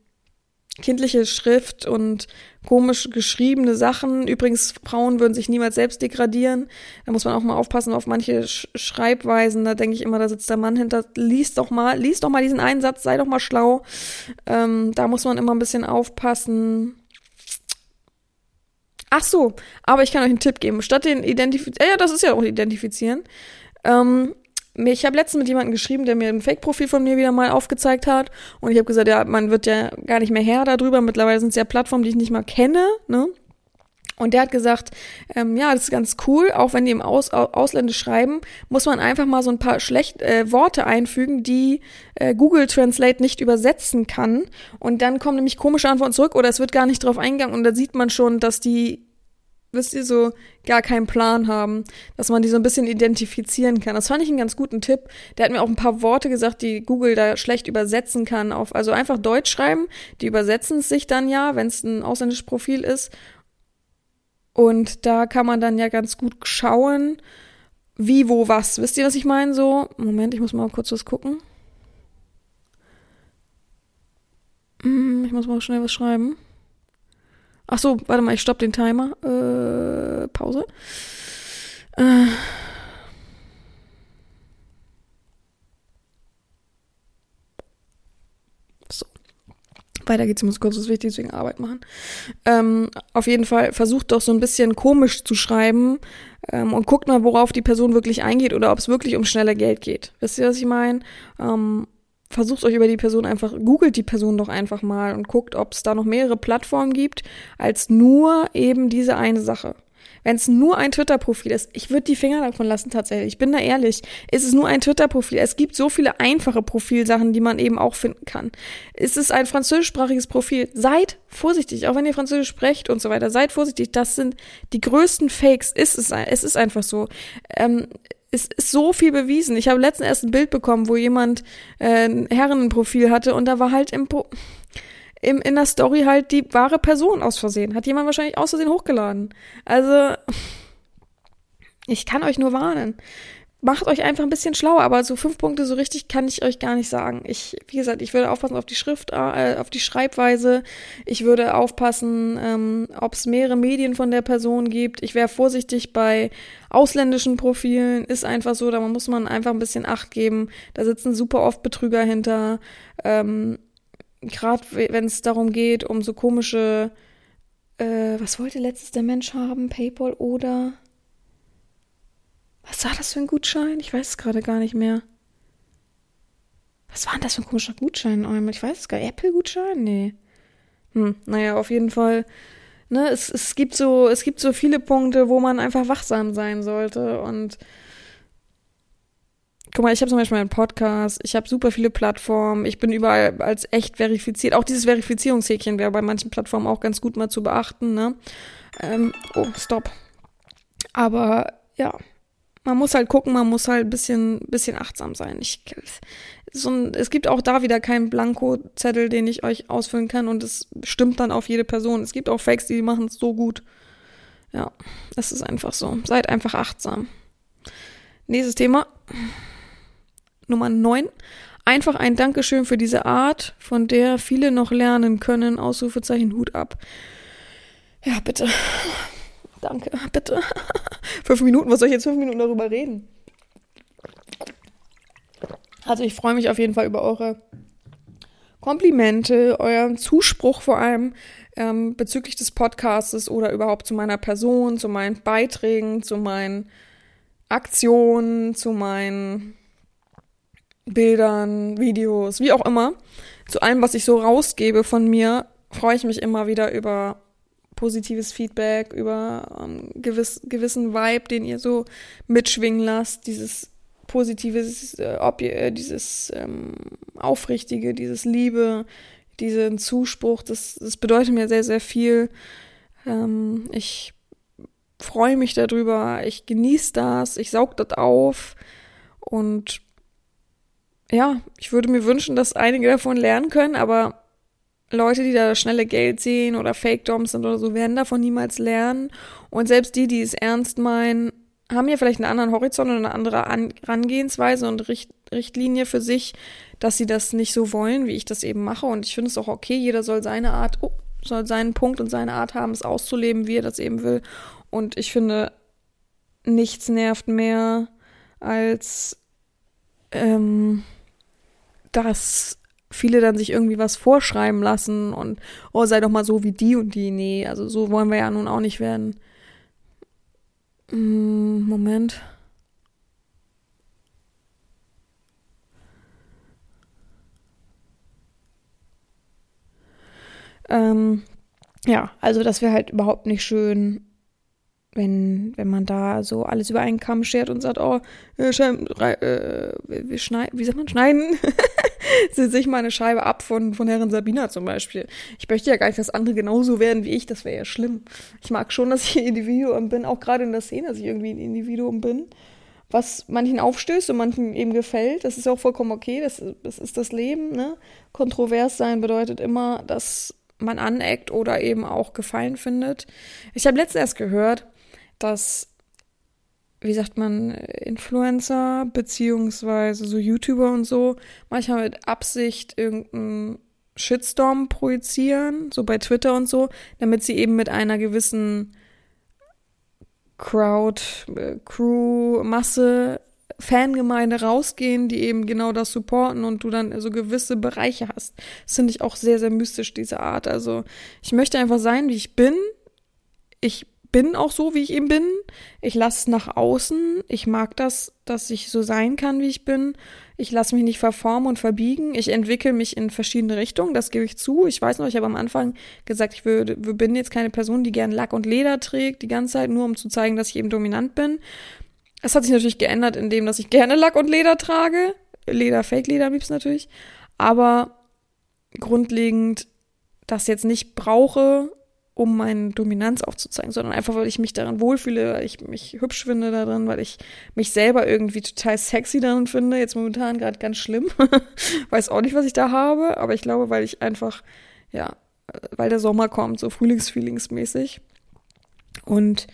kindliche Schrift und komisch geschriebene Sachen. Übrigens, Frauen würden sich niemals selbst degradieren. Da muss man auch mal aufpassen auf manche Sch Schreibweisen. Da denke ich immer, da sitzt der Mann hinter. Lies doch mal, lies doch mal diesen Einsatz, sei doch mal schlau. Ähm, da muss man immer ein bisschen aufpassen. Ach so, aber ich kann euch einen Tipp geben. Statt den Identifizieren, ja, das ist ja auch Identifizieren. Ähm, ich habe letztens mit jemandem geschrieben, der mir ein Fake-Profil von mir wieder mal aufgezeigt hat. Und ich habe gesagt, ja, man wird ja gar nicht mehr her darüber. Mittlerweile sind es ja Plattformen, die ich nicht mal kenne, ne? Und der hat gesagt, ähm, ja, das ist ganz cool, auch wenn die im Aus, Ausländisch schreiben, muss man einfach mal so ein paar schlecht äh, Worte einfügen, die äh, Google Translate nicht übersetzen kann. Und dann kommen nämlich komische Antworten zurück oder es wird gar nicht drauf eingegangen und da sieht man schon, dass die wisst ihr, so gar keinen Plan haben, dass man die so ein bisschen identifizieren kann. Das fand ich einen ganz guten Tipp. Der hat mir auch ein paar Worte gesagt, die Google da schlecht übersetzen kann. Auf, also einfach Deutsch schreiben, die übersetzen es sich dann ja, wenn es ein ausländisches Profil ist. Und da kann man dann ja ganz gut schauen, wie, wo, was. Wisst ihr, was ich meine? So, Moment, ich muss mal kurz was gucken. Hm, ich muss mal schnell was schreiben. Ach so, warte mal, ich stopp den Timer. Äh, Pause. Äh. Weiter geht's, ich muss kurz was Wichtiges wegen Arbeit machen. Ähm, auf jeden Fall versucht doch so ein bisschen komisch zu schreiben ähm, und guckt mal, worauf die Person wirklich eingeht oder ob es wirklich um schnelle Geld geht. Wisst ihr, was ich meine? Ähm, versucht euch über die Person einfach, googelt die Person doch einfach mal und guckt, ob es da noch mehrere Plattformen gibt, als nur eben diese eine Sache. Wenn es nur ein Twitter-Profil ist, ich würde die Finger davon lassen tatsächlich. Ich bin da ehrlich. Ist es nur ein Twitter-Profil? Es gibt so viele einfache Profilsachen, die man eben auch finden kann. Ist es ein französischsprachiges Profil? Seid vorsichtig, auch wenn ihr Französisch sprecht und so weiter. Seid vorsichtig. Das sind die größten Fakes. Ist es, es ist einfach so. Ähm, es ist so viel bewiesen. Ich habe letztens erst ein Bild bekommen, wo jemand äh, ein Herrenprofil hatte und da war halt im, Pro im in der Story halt die wahre Person aus Versehen. Hat jemand wahrscheinlich aus Versehen hochgeladen. Also ich kann euch nur warnen macht euch einfach ein bisschen schlauer, aber so fünf Punkte so richtig kann ich euch gar nicht sagen. Ich, wie gesagt, ich würde aufpassen auf die Schrift, äh, auf die Schreibweise. Ich würde aufpassen, ähm, ob es mehrere Medien von der Person gibt. Ich wäre vorsichtig bei ausländischen Profilen. Ist einfach so, da muss man einfach ein bisschen Acht geben. Da sitzen super oft Betrüger hinter. Ähm, Gerade wenn es darum geht, um so komische, äh, was wollte letztes der Mensch haben? PayPal oder was war das für ein Gutschein? Ich weiß es gerade gar nicht mehr. Was war denn das für ein komischer Gutschein einmal? Ich weiß es gar nicht. Apple-Gutschein? Nee. Hm, naja, auf jeden Fall. Ne, es, es gibt so, es gibt so viele Punkte, wo man einfach wachsam sein sollte. Und guck mal, ich habe zum Beispiel einen Podcast, ich habe super viele Plattformen, ich bin überall als echt verifiziert. Auch dieses Verifizierungshäkchen wäre bei manchen Plattformen auch ganz gut mal zu beachten, ne? Ähm, oh, stopp. Aber ja, man muss halt gucken, man muss halt ein bisschen, bisschen achtsam sein. Ich, so ein, es gibt auch da wieder keinen Blankozettel, den ich euch ausfüllen kann und es stimmt dann auf jede Person. Es gibt auch Fakes, die machen es so gut. Ja, es ist einfach so. Seid einfach achtsam. Nächstes Thema. Nummer 9. Einfach ein Dankeschön für diese Art, von der viele noch lernen können. Ausrufezeichen Hut ab. Ja, bitte. Danke, bitte. fünf Minuten, was soll ich jetzt fünf Minuten darüber reden? Also ich freue mich auf jeden Fall über eure Komplimente, euren Zuspruch vor allem ähm, bezüglich des Podcastes oder überhaupt zu meiner Person, zu meinen Beiträgen, zu meinen Aktionen, zu meinen Bildern, Videos, wie auch immer. Zu allem, was ich so rausgebe von mir, freue ich mich immer wieder über positives Feedback, über ähm, gewiss, gewissen Vibe, den ihr so mitschwingen lasst, dieses positives, äh, äh, dieses ähm, Aufrichtige, dieses Liebe, diesen Zuspruch, das, das bedeutet mir sehr, sehr viel. Ähm, ich freue mich darüber, ich genieße das, ich saug das auf und ja, ich würde mir wünschen, dass einige davon lernen können, aber Leute, die da schnelle Geld sehen oder Fake-Doms sind oder so, werden davon niemals lernen. Und selbst die, die es ernst meinen, haben ja vielleicht einen anderen Horizont und eine andere An Rangehensweise und Richt Richtlinie für sich, dass sie das nicht so wollen, wie ich das eben mache. Und ich finde es auch okay, jeder soll seine Art, oh, soll seinen Punkt und seine Art haben, es auszuleben, wie er das eben will. Und ich finde, nichts nervt mehr als ähm, dass viele dann sich irgendwie was vorschreiben lassen und oh, sei doch mal so wie die und die. Nee, also so wollen wir ja nun auch nicht werden. Hm, Moment. Ähm, ja, also das wäre halt überhaupt nicht schön, wenn, wenn man da so alles über einen Kamm schert und sagt, oh, äh, äh, wie sagt man, schneiden sich mal eine Scheibe ab von, von Herrin Sabina zum Beispiel. Ich möchte ja gar nicht, dass andere genauso werden wie ich, das wäre ja schlimm. Ich mag schon, dass ich ein Individuum bin, auch gerade in der Szene, dass ich irgendwie ein Individuum bin, was manchen aufstößt und manchen eben gefällt. Das ist auch vollkommen okay, das, das ist das Leben, ne? Kontrovers sein bedeutet immer, dass man aneckt oder eben auch Gefallen findet. Ich habe letztens erst gehört, dass, wie sagt man, Influencer beziehungsweise so YouTuber und so manchmal mit Absicht irgendeinen Shitstorm projizieren, so bei Twitter und so, damit sie eben mit einer gewissen Crowd, äh, Crew, Masse, Fangemeinde rausgehen, die eben genau das supporten und du dann so gewisse Bereiche hast. Das finde ich auch sehr, sehr mystisch, diese Art. Also ich möchte einfach sein, wie ich bin. Ich bin auch so, wie ich eben bin. Ich lasse nach außen. Ich mag das, dass ich so sein kann, wie ich bin. Ich lasse mich nicht verformen und verbiegen. Ich entwickle mich in verschiedene Richtungen, das gebe ich zu. Ich weiß noch, ich habe am Anfang gesagt, ich würde, bin jetzt keine Person, die gern Lack und Leder trägt, die ganze Zeit, nur um zu zeigen, dass ich eben dominant bin. Es hat sich natürlich geändert, indem, dass ich gerne Lack und Leder trage. Leder, Fake-Leder am liebsten natürlich. Aber grundlegend das jetzt nicht brauche, um meine Dominanz aufzuzeigen, sondern einfach, weil ich mich daran wohlfühle, weil ich mich hübsch finde darin, weil ich mich selber irgendwie total sexy darin finde. Jetzt momentan gerade ganz schlimm. Weiß auch nicht, was ich da habe, aber ich glaube, weil ich einfach, ja, weil der Sommer kommt, so Frühlingsfeelingsmäßig. Und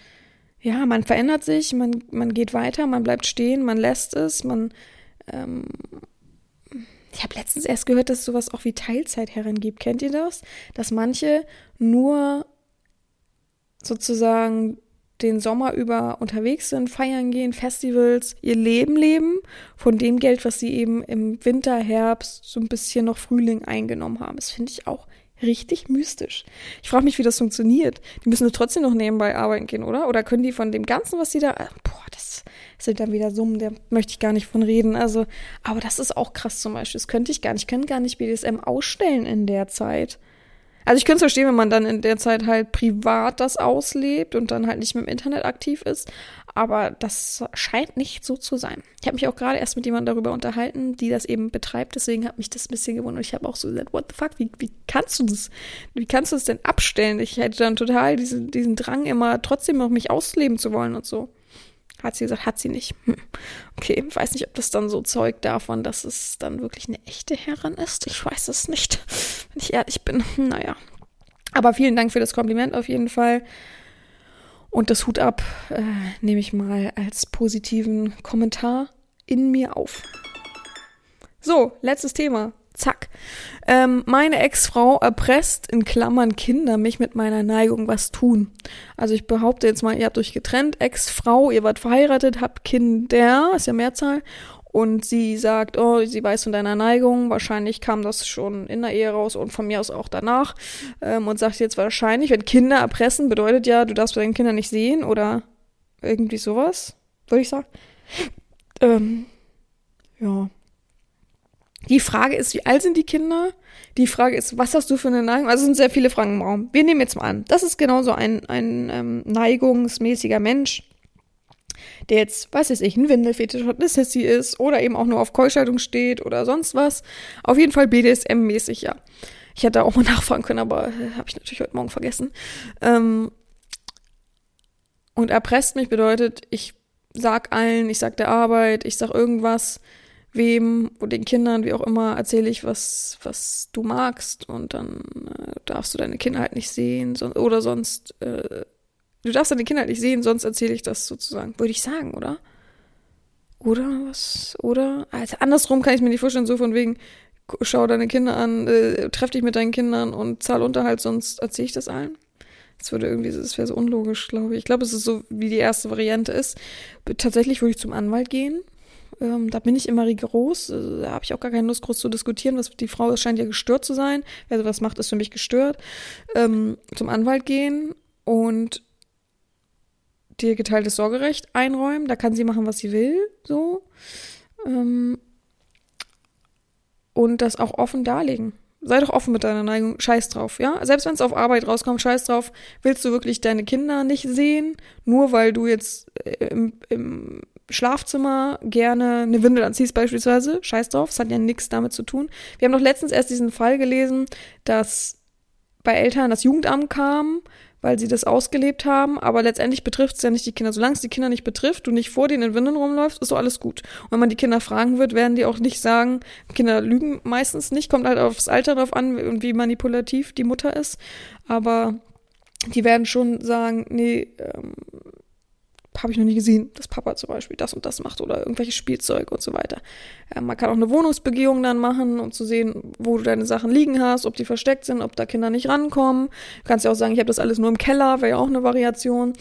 ja, man verändert sich, man, man geht weiter, man bleibt stehen, man lässt es, man ähm, ich habe letztens erst gehört, dass es sowas auch wie Teilzeitherren gibt. Kennt ihr das? Dass manche nur sozusagen den Sommer über unterwegs sind, feiern gehen, Festivals, ihr Leben leben, von dem Geld, was sie eben im Winter, Herbst, so ein bisschen noch Frühling eingenommen haben. Das finde ich auch richtig mystisch. Ich frage mich, wie das funktioniert. Die müssen trotzdem noch nebenbei arbeiten gehen, oder? Oder können die von dem Ganzen, was sie da. Boah, das sind dann wieder Summen, da möchte ich gar nicht von reden. Also, aber das ist auch krass zum Beispiel. Das könnte ich gar nicht. Ich könnte gar nicht BDSM ausstellen in der Zeit. Also ich könnte es verstehen, wenn man dann in der Zeit halt privat das auslebt und dann halt nicht mehr im Internet aktiv ist. Aber das scheint nicht so zu sein. Ich habe mich auch gerade erst mit jemandem darüber unterhalten, die das eben betreibt. Deswegen hat mich das ein bisschen gewundert. Ich habe auch so gesagt, what the fuck, wie, wie kannst du das, wie kannst du das denn abstellen? Ich hätte dann total diesen, diesen Drang immer trotzdem noch mich ausleben zu wollen und so. Hat sie gesagt, hat sie nicht. Hm. Okay, weiß nicht, ob das dann so zeugt davon, dass es dann wirklich eine echte Herrin ist. Ich weiß es nicht, wenn ich ehrlich bin. Naja. Aber vielen Dank für das Kompliment auf jeden Fall. Und das Hut ab äh, nehme ich mal als positiven Kommentar in mir auf. So, letztes Thema. Zack. Ähm, meine Ex-Frau erpresst in Klammern Kinder mich mit meiner Neigung was tun. Also ich behaupte jetzt mal, ihr habt euch getrennt, Ex-Frau, ihr wart verheiratet, habt Kinder, ist ja Mehrzahl. Und sie sagt, oh, sie weiß von deiner Neigung, wahrscheinlich kam das schon in der Ehe raus und von mir aus auch danach. Ähm, und sagt jetzt wahrscheinlich, wenn Kinder erpressen, bedeutet ja, du darfst deine Kinder nicht sehen oder irgendwie sowas, würde ich sagen. Ähm, ja. Die Frage ist, wie alt sind die Kinder? Die Frage ist, was hast du für eine Neigung? Also es sind sehr viele Fragen im Raum. Wir nehmen jetzt mal an, das ist genauso ein, ein ähm, neigungsmäßiger Mensch, der jetzt, weiß ich, ein Windelfetisch hat, eine Sissy ist oder eben auch nur auf Keuschaltung steht oder sonst was. Auf jeden Fall BDSM-mäßig, ja. Ich hätte auch mal nachfragen können, aber äh, habe ich natürlich heute Morgen vergessen. Ähm, und erpresst mich bedeutet, ich sag allen, ich sag der Arbeit, ich sag irgendwas, wem, den Kindern, wie auch immer, erzähle ich, was, was du magst und dann äh, darfst du deine Kinder halt nicht sehen so, oder sonst, äh, du darfst deine Kinder halt nicht sehen, sonst erzähle ich das sozusagen, würde ich sagen, oder? Oder was? Oder? Also andersrum kann ich mir nicht vorstellen, so von wegen, schau deine Kinder an, äh, treff dich mit deinen Kindern und zahl Unterhalt, sonst erzähle ich das allen. Das würde irgendwie, das wäre so unlogisch, glaube ich. Ich glaube, es ist so, wie die erste Variante ist. Tatsächlich würde ich zum Anwalt gehen ähm, da bin ich immer rigoros. Äh, da habe ich auch gar keine Lust, groß zu diskutieren. Was die Frau scheint ja gestört zu sein. Wer sowas macht, ist für mich gestört. Ähm, zum Anwalt gehen und dir geteiltes Sorgerecht einräumen. Da kann sie machen, was sie will. So. Ähm, und das auch offen darlegen. Sei doch offen mit deiner Neigung, scheiß drauf, ja? Selbst wenn es auf Arbeit rauskommt, scheiß drauf. Willst du wirklich deine Kinder nicht sehen, nur weil du jetzt äh, im, im Schlafzimmer gerne eine Windel anziehst beispielsweise, scheiß drauf, es hat ja nichts damit zu tun. Wir haben doch letztens erst diesen Fall gelesen, dass bei Eltern das Jugendamt kam, weil sie das ausgelebt haben, aber letztendlich betrifft es ja nicht die Kinder. Solange es die Kinder nicht betrifft, du nicht vor denen in Windeln rumläufst, ist so alles gut. Und wenn man die Kinder fragen wird, werden die auch nicht sagen, Kinder lügen meistens nicht, kommt halt aufs Alter drauf an und wie manipulativ die Mutter ist, aber die werden schon sagen, nee, ähm, habe ich noch nie gesehen, dass Papa zum Beispiel das und das macht oder irgendwelches Spielzeug und so weiter. Äh, man kann auch eine Wohnungsbegehung dann machen, um zu sehen, wo du deine Sachen liegen hast, ob die versteckt sind, ob da Kinder nicht rankommen. Du kannst ja auch sagen, ich habe das alles nur im Keller, wäre ja auch eine Variation.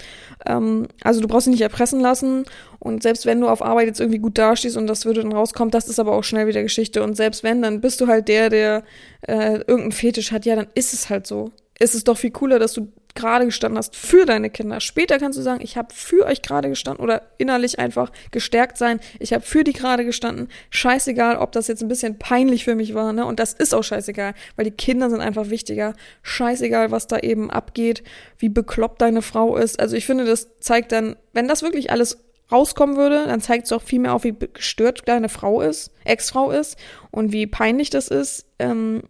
Ähm, also du brauchst dich nicht erpressen lassen und selbst wenn du auf Arbeit jetzt irgendwie gut dastehst und das würde dann rauskommen, das ist aber auch schnell wieder Geschichte und selbst wenn, dann bist du halt der, der äh, irgendeinen Fetisch hat, ja, dann ist es halt so. Ist es doch viel cooler, dass du gerade gestanden hast für deine Kinder. Später kannst du sagen, ich habe für euch gerade gestanden oder innerlich einfach gestärkt sein. Ich habe für die gerade gestanden. Scheißegal, ob das jetzt ein bisschen peinlich für mich war, ne? Und das ist auch scheißegal, weil die Kinder sind einfach wichtiger. Scheißegal, was da eben abgeht, wie bekloppt deine Frau ist. Also ich finde, das zeigt dann, wenn das wirklich alles rauskommen würde, dann zeigt es auch viel mehr auf, wie gestört deine Frau ist, Ex-Frau ist und wie peinlich das ist, ähm,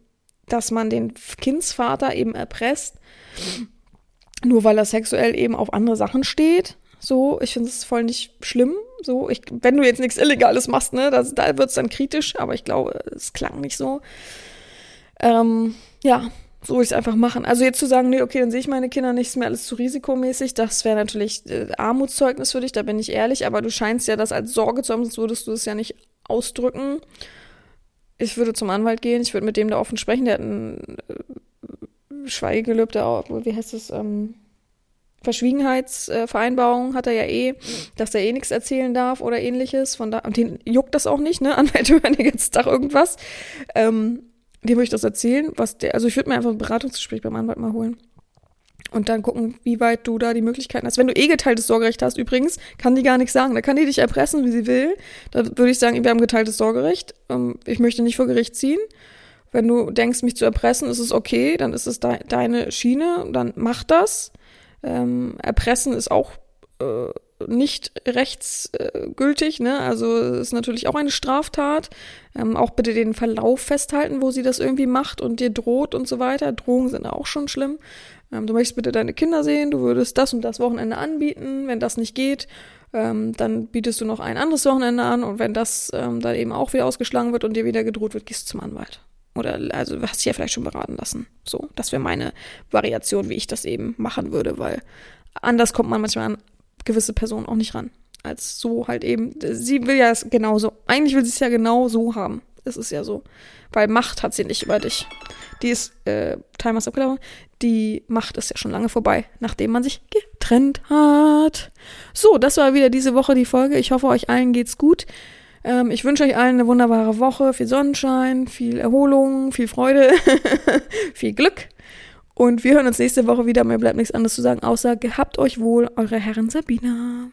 dass man den Kindsvater eben erpresst nur weil er sexuell eben auf andere Sachen steht. So, ich finde es voll nicht schlimm. So, ich, wenn du jetzt nichts Illegales machst, ne, das, da wird es dann kritisch, aber ich glaube, es klang nicht so. Ähm, ja, so ich es einfach machen. Also jetzt zu sagen, nee, okay, dann sehe ich meine Kinder nicht, ist mir alles zu risikomäßig, das wäre natürlich äh, Armutszeugnis für dich, da bin ich ehrlich, aber du scheinst ja das als Sorge zu haben, sonst würdest du es ja nicht ausdrücken. Ich würde zum Anwalt gehen, ich würde mit dem da offen sprechen, der hat ein äh, wie heißt es, ähm, Verschwiegenheitsvereinbarung hat er ja eh, dass er eh nichts erzählen darf oder ähnliches. Von da, und den juckt das auch nicht, ne? Anwälte hören den ganzen Tag irgendwas. Ähm, dem würde ich das erzählen, was der, also ich würde mir einfach ein Beratungsgespräch beim Anwalt mal holen. Und dann gucken, wie weit du da die Möglichkeiten hast. Wenn du eh geteiltes Sorgerecht hast, übrigens, kann die gar nichts sagen. Da kann die dich erpressen, wie sie will. Da würde ich sagen, wir haben geteiltes Sorgerecht. Ähm, ich möchte nicht vor Gericht ziehen. Wenn du denkst, mich zu erpressen, ist es okay, dann ist es de deine Schiene, dann mach das. Ähm, erpressen ist auch äh, nicht rechtsgültig, ne? Also ist natürlich auch eine Straftat. Ähm, auch bitte den Verlauf festhalten, wo sie das irgendwie macht und dir droht und so weiter. Drohungen sind auch schon schlimm. Ähm, du möchtest bitte deine Kinder sehen, du würdest das und das Wochenende anbieten. Wenn das nicht geht, ähm, dann bietest du noch ein anderes Wochenende an und wenn das ähm, dann eben auch wieder ausgeschlagen wird und dir wieder gedroht wird, gehst du zum Anwalt. Oder also hast dich ja vielleicht schon beraten lassen. So, das wäre meine Variation, wie ich das eben machen würde, weil anders kommt man manchmal an gewisse Personen auch nicht ran. Als so halt eben. Sie will ja es genauso. Eigentlich will sie es ja genau so haben. Es ist ja so. Weil Macht hat sie nicht über dich. Die ist, äh, Timer ist abgelaufen. Die Macht ist ja schon lange vorbei, nachdem man sich getrennt hat. So, das war wieder diese Woche die Folge. Ich hoffe, euch allen geht's gut. Ähm, ich wünsche euch allen eine wunderbare Woche, viel Sonnenschein, viel Erholung, viel Freude, viel Glück. Und wir hören uns nächste Woche wieder. Mir bleibt nichts anderes zu sagen, außer gehabt euch wohl, eure Herren Sabina.